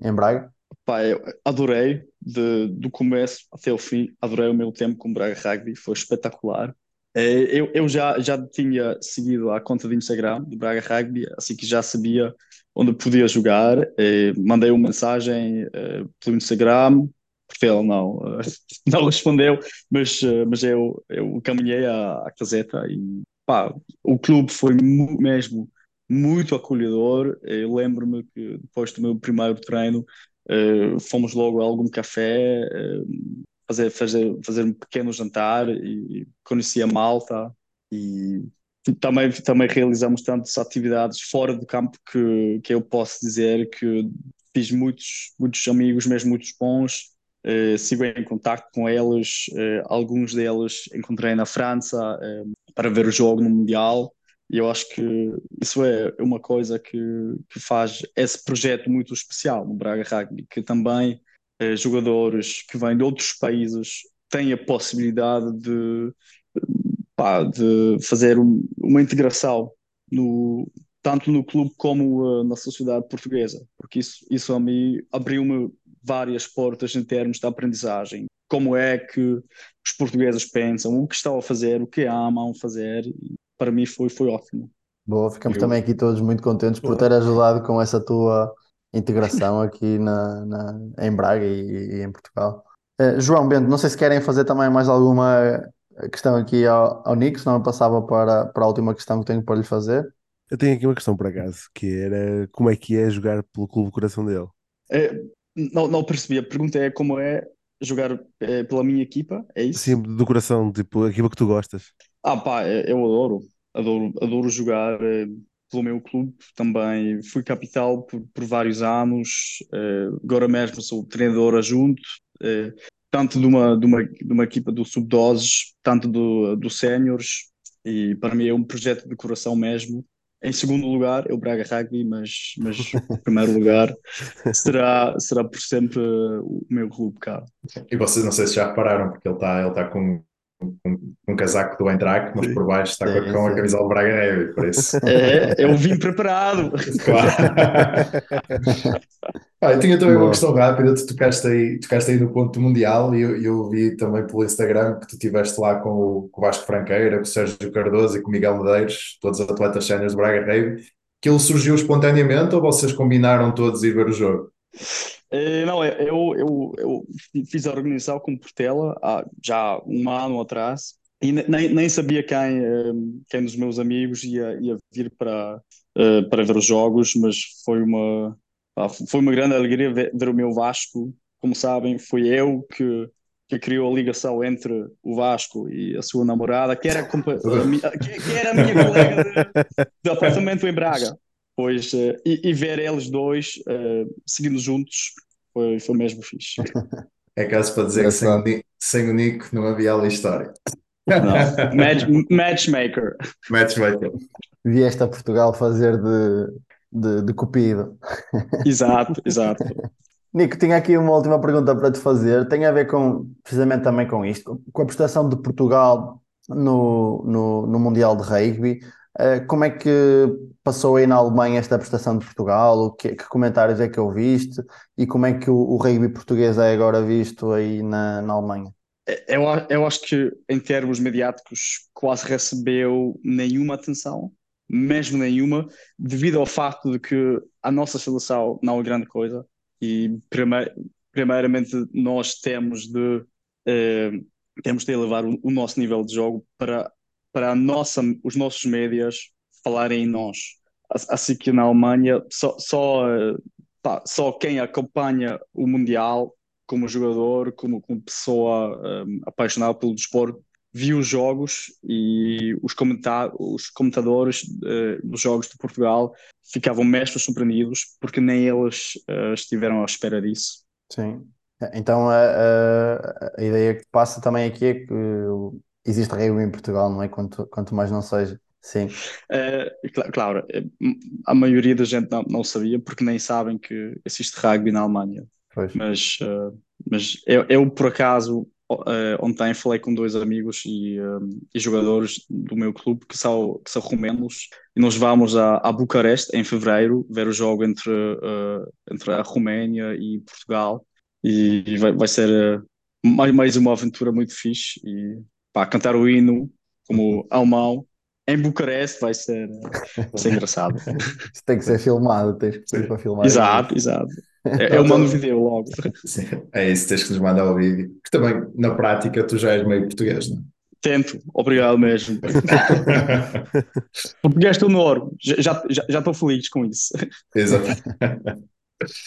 em, em Braga? Pá, eu adorei, de, do começo até o fim, adorei o meu tempo com o Braga Rugby, foi espetacular. Eh, eu, eu já, já tinha seguido a conta de Instagram do Braga Rugby, assim que já sabia onde podia jogar. Eh, mandei uma mensagem eh, pelo Instagram, porque ele não, (laughs) não respondeu, mas, mas eu, eu caminhei à, à caseta e pá, o clube foi mesmo muito acolhedor. Eu lembro-me que depois do meu primeiro treino Uh, fomos logo a algum café, uh, fazer, fazer, fazer um pequeno jantar e conheci a malta e também, também realizamos tantas atividades fora do campo que, que eu posso dizer que fiz muitos, muitos amigos, mesmo muitos bons, uh, sigo em contato com eles, alguns deles encontrei na França para ver o jogo no Mundial. E eu acho que isso é uma coisa que, que faz esse projeto muito especial no Braga Rugby, que também eh, jogadores que vêm de outros países têm a possibilidade de, pá, de fazer um, uma integração no, tanto no clube como uh, na sociedade portuguesa, porque isso, isso a mim abriu-me várias portas em termos de aprendizagem. Como é que os portugueses pensam, o que estão a fazer, o que amam fazer, para mim foi, foi ótimo. Boa, ficamos eu... também aqui todos muito contentes por ter ajudado com essa tua integração (laughs) aqui na, na em Braga e, e em Portugal. Uh, João Bento, não sei se querem fazer também mais alguma questão aqui ao, ao Nico, senão eu passava para, para a última questão que tenho para lhe fazer. Eu tenho aqui uma questão por acaso, que era como é que é jogar pelo clube do coração dele? É, não, não percebi, a pergunta é como é jogar é, pela minha equipa, é isso? Sim, do coração, tipo, a equipa que tu gostas. Ah pá, eu adoro, adoro, adoro jogar eh, pelo meu clube também. Fui capital por, por vários anos, eh, agora mesmo sou treinador adjunto, eh, tanto de uma, de uma, de uma equipa do sub-doses, tanto do, do séniores, e para mim é um projeto de coração mesmo. Em segundo lugar é o Braga Rugby, mas, mas (laughs) em primeiro lugar será, será por sempre o meu clube cá. E vocês não sei se já repararam, porque ele está ele tá com um, um casaco do Eintracht, mas por baixo está com, com a camisola do Braga Heavy, por isso. (laughs) É, eu vim preparado. Claro. (laughs) ah, eu tinha também Boa. uma questão rápida, tu tocaste aí, tocaste aí no ponto mundial e eu, eu vi também pelo Instagram que tu estiveste lá com o, com o Vasco Franqueira, com o Sérgio Cardoso e com o Miguel Medeiros, todos os atletas séniores do Braga Heavy, que ele surgiu espontaneamente ou vocês combinaram todos ir ver o jogo? Eh, não, eu, eu, eu fiz a organização com Portela há já um ano atrás e nem, nem sabia quem, eh, quem dos meus amigos ia, ia vir para, eh, para ver os jogos, mas foi uma, foi uma grande alegria ver, ver o meu Vasco. Como sabem, foi eu que, que criou a ligação entre o Vasco e a sua namorada, que era, que, que era a minha colega de, de apartamento em Braga. Pois, uh, e, e, ver eles dois uh, seguindo juntos foi, foi mesmo fixe. (laughs) É caso para dizer que sem o, Nico, sem o Nico não havia ali história. Não. (laughs) Match, matchmaker. Matchmaker. Vieste a Portugal fazer de, de, de cupido. (laughs) Exato, exato. Nico, tinha aqui uma última pergunta para te fazer. Tem a ver com, precisamente também com isto, com a prestação de Portugal no, no, no Mundial de Rugby. Uh, como é que passou aí na Alemanha esta prestação de Portugal? Que, que, comentários é que ouviste? E como é que o, o rugby português é agora visto aí na, na Alemanha? É, eu, eu acho que, em termos mediáticos, quase recebeu nenhuma atenção, mesmo nenhuma, devido ao facto de que a nossa seleção não é grande coisa e, primeir, primeiramente, nós temos de, eh, temos de elevar o, o nosso nível de jogo para para nossa, os nossos médias falarem em nós. Assim que na Alemanha, só, só, pá, só quem acompanha o Mundial como jogador, como, como pessoa um, apaixonada pelo desporto, viu os jogos e os, comentar, os comentadores uh, dos jogos de Portugal ficavam mesmo surpreendidos porque nem eles uh, estiveram à espera disso. Sim. Então a, a, a ideia que passa também aqui é que existe rugby em Portugal, não é? Quanto, quanto mais não seja. Sim. É, claro, é, a maioria da gente não, não sabia porque nem sabem que existe rugby na Alemanha. Pois. Mas, uh, mas eu, eu, por acaso, ontem falei com dois amigos e, e, jogadores do meu clube que são, que são romenos e nós vamos a, a Bucareste em fevereiro ver o jogo entre, entre a Roménia e Portugal e, e vai, vai ser mais, mais uma aventura muito fixe e pá, cantar o hino como alemão em Bucareste vai ser, vai ser engraçado. (laughs) Isso tem que ser filmado, tens que ser para filmar. Exato, exato. É, eu mando vídeo logo. Sim, é isso, tens que nos mandar o vídeo. Que também, na prática, tu já és meio português, não é? Tento, obrigado mesmo. (laughs) português do Norte, já, já, já estou feliz com isso. Exato. (laughs)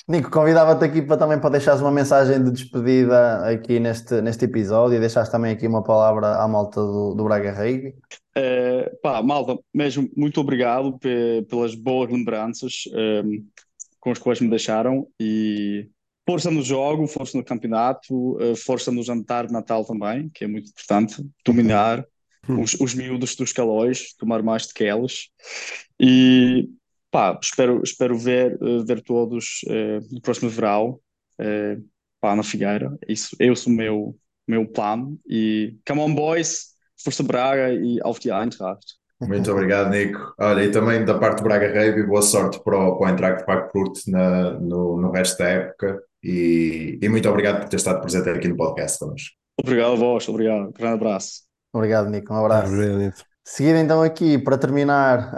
Nico, convidava-te aqui para também para deixares uma mensagem de despedida aqui neste, neste episódio e deixares também aqui uma palavra à malta do, do Braga Rugby. Uh, pá, malta, mesmo muito obrigado pelas boas lembranças um, ehm, com as quais me deixaram e força no jogo, força no campeonato, uh, força no jantar de Natal também, que é muito importante, dominar uhum. os, os miúdos dos calóis, tomar mais de que elas e pá, espero, espero ver, eh, ver todos uh, no próximo verão uh, pá, na Figueira. Isso, esse é o meu, meu plano. E come on, boys, Força Braga e auf die Eintracht. Muito obrigado, Nico. Olha, e também da parte do Braga Rugby, boa sorte para o, para o Eintracht Frankfurt na, no, no resto da época e, e muito obrigado por ter estado presente aqui no podcast connosco. Obrigado a vós, obrigado. Um grande abraço. Obrigado, Nico. Um abraço. Seguindo então aqui, para terminar,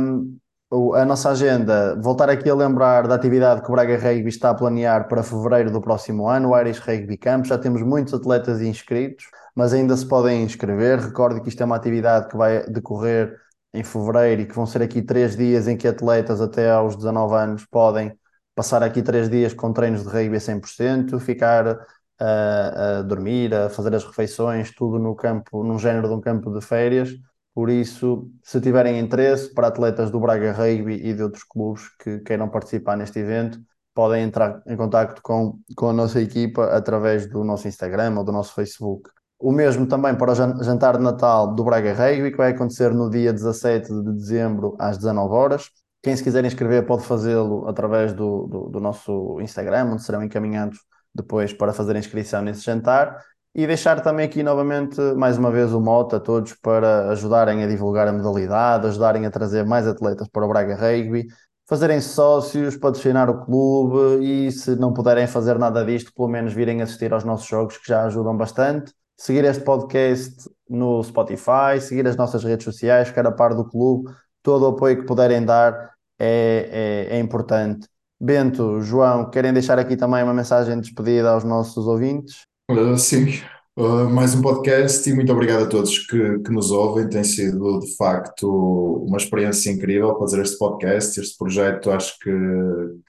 um, a nossa agenda, voltar aqui a lembrar da atividade que o Braga Rugby está a planear para fevereiro do próximo ano, o Irish Rugby Camp. Já temos muitos atletas inscritos, mas ainda se podem inscrever. Recorde que isto é uma atividade que vai decorrer em fevereiro e que vão ser aqui três dias em que atletas até aos 19 anos podem passar aqui três dias com treinos de rugby a 100%, ficar a, a dormir, a fazer as refeições, tudo no campo, num género de um campo de férias por isso, se tiverem interesse para atletas do Braga Rugby e de outros clubes que queiram participar neste evento, podem entrar em contato com, com a nossa equipa através do nosso Instagram ou do nosso Facebook. O mesmo também para o jantar de Natal do Braga Rugby, que vai acontecer no dia 17 de dezembro às 19 horas. Quem se quiser inscrever pode fazê-lo através do, do, do nosso Instagram, onde serão encaminhados depois para fazer a inscrição nesse jantar. E deixar também aqui novamente, mais uma vez, o mote a todos para ajudarem a divulgar a modalidade, ajudarem a trazer mais atletas para o Braga Rugby, fazerem sócios, patrocinar o clube e, se não puderem fazer nada disto, pelo menos virem assistir aos nossos jogos que já ajudam bastante. Seguir este podcast no Spotify, seguir as nossas redes sociais, ficar a par do clube, todo o apoio que puderem dar é, é, é importante Bento, João, querem deixar aqui também uma mensagem de despedida aos nossos ouvintes? Uh, sim, uh, mais um podcast e muito obrigado a todos que, que nos ouvem. Tem sido de facto uma experiência incrível fazer este podcast. Este projeto acho que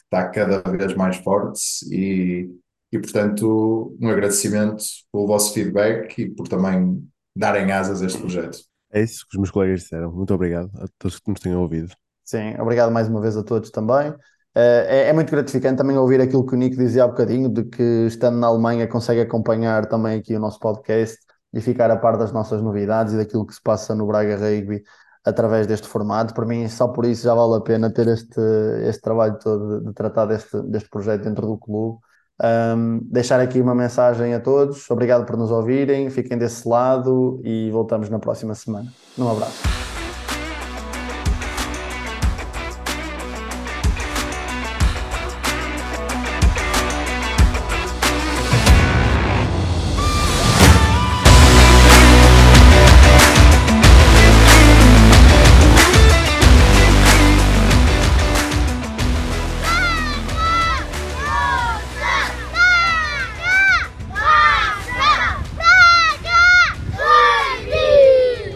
está cada vez mais forte e, e portanto, um agradecimento pelo vosso feedback e por também darem asas a este projeto. É isso que os meus colegas disseram. Muito obrigado a todos que nos tenham ouvido. Sim, obrigado mais uma vez a todos também. É, é, muito gratificante também ouvir aquilo que o Nico dizia há bocadinho, de que estando na Alemanha consegue acompanhar também aqui o nosso podcast e ficar a par das nossas novidades e daquilo que se passa no Braga Rugby através deste formato. Para mim, só por isso já vale a pena ter este, este trabalho todo de, de tratar deste, deste projeto dentro do clube. Um, deixar aqui uma mensagem a todos. Obrigado por nos ouvirem, fiquem desse lado e voltamos na próxima semana. Um abraço.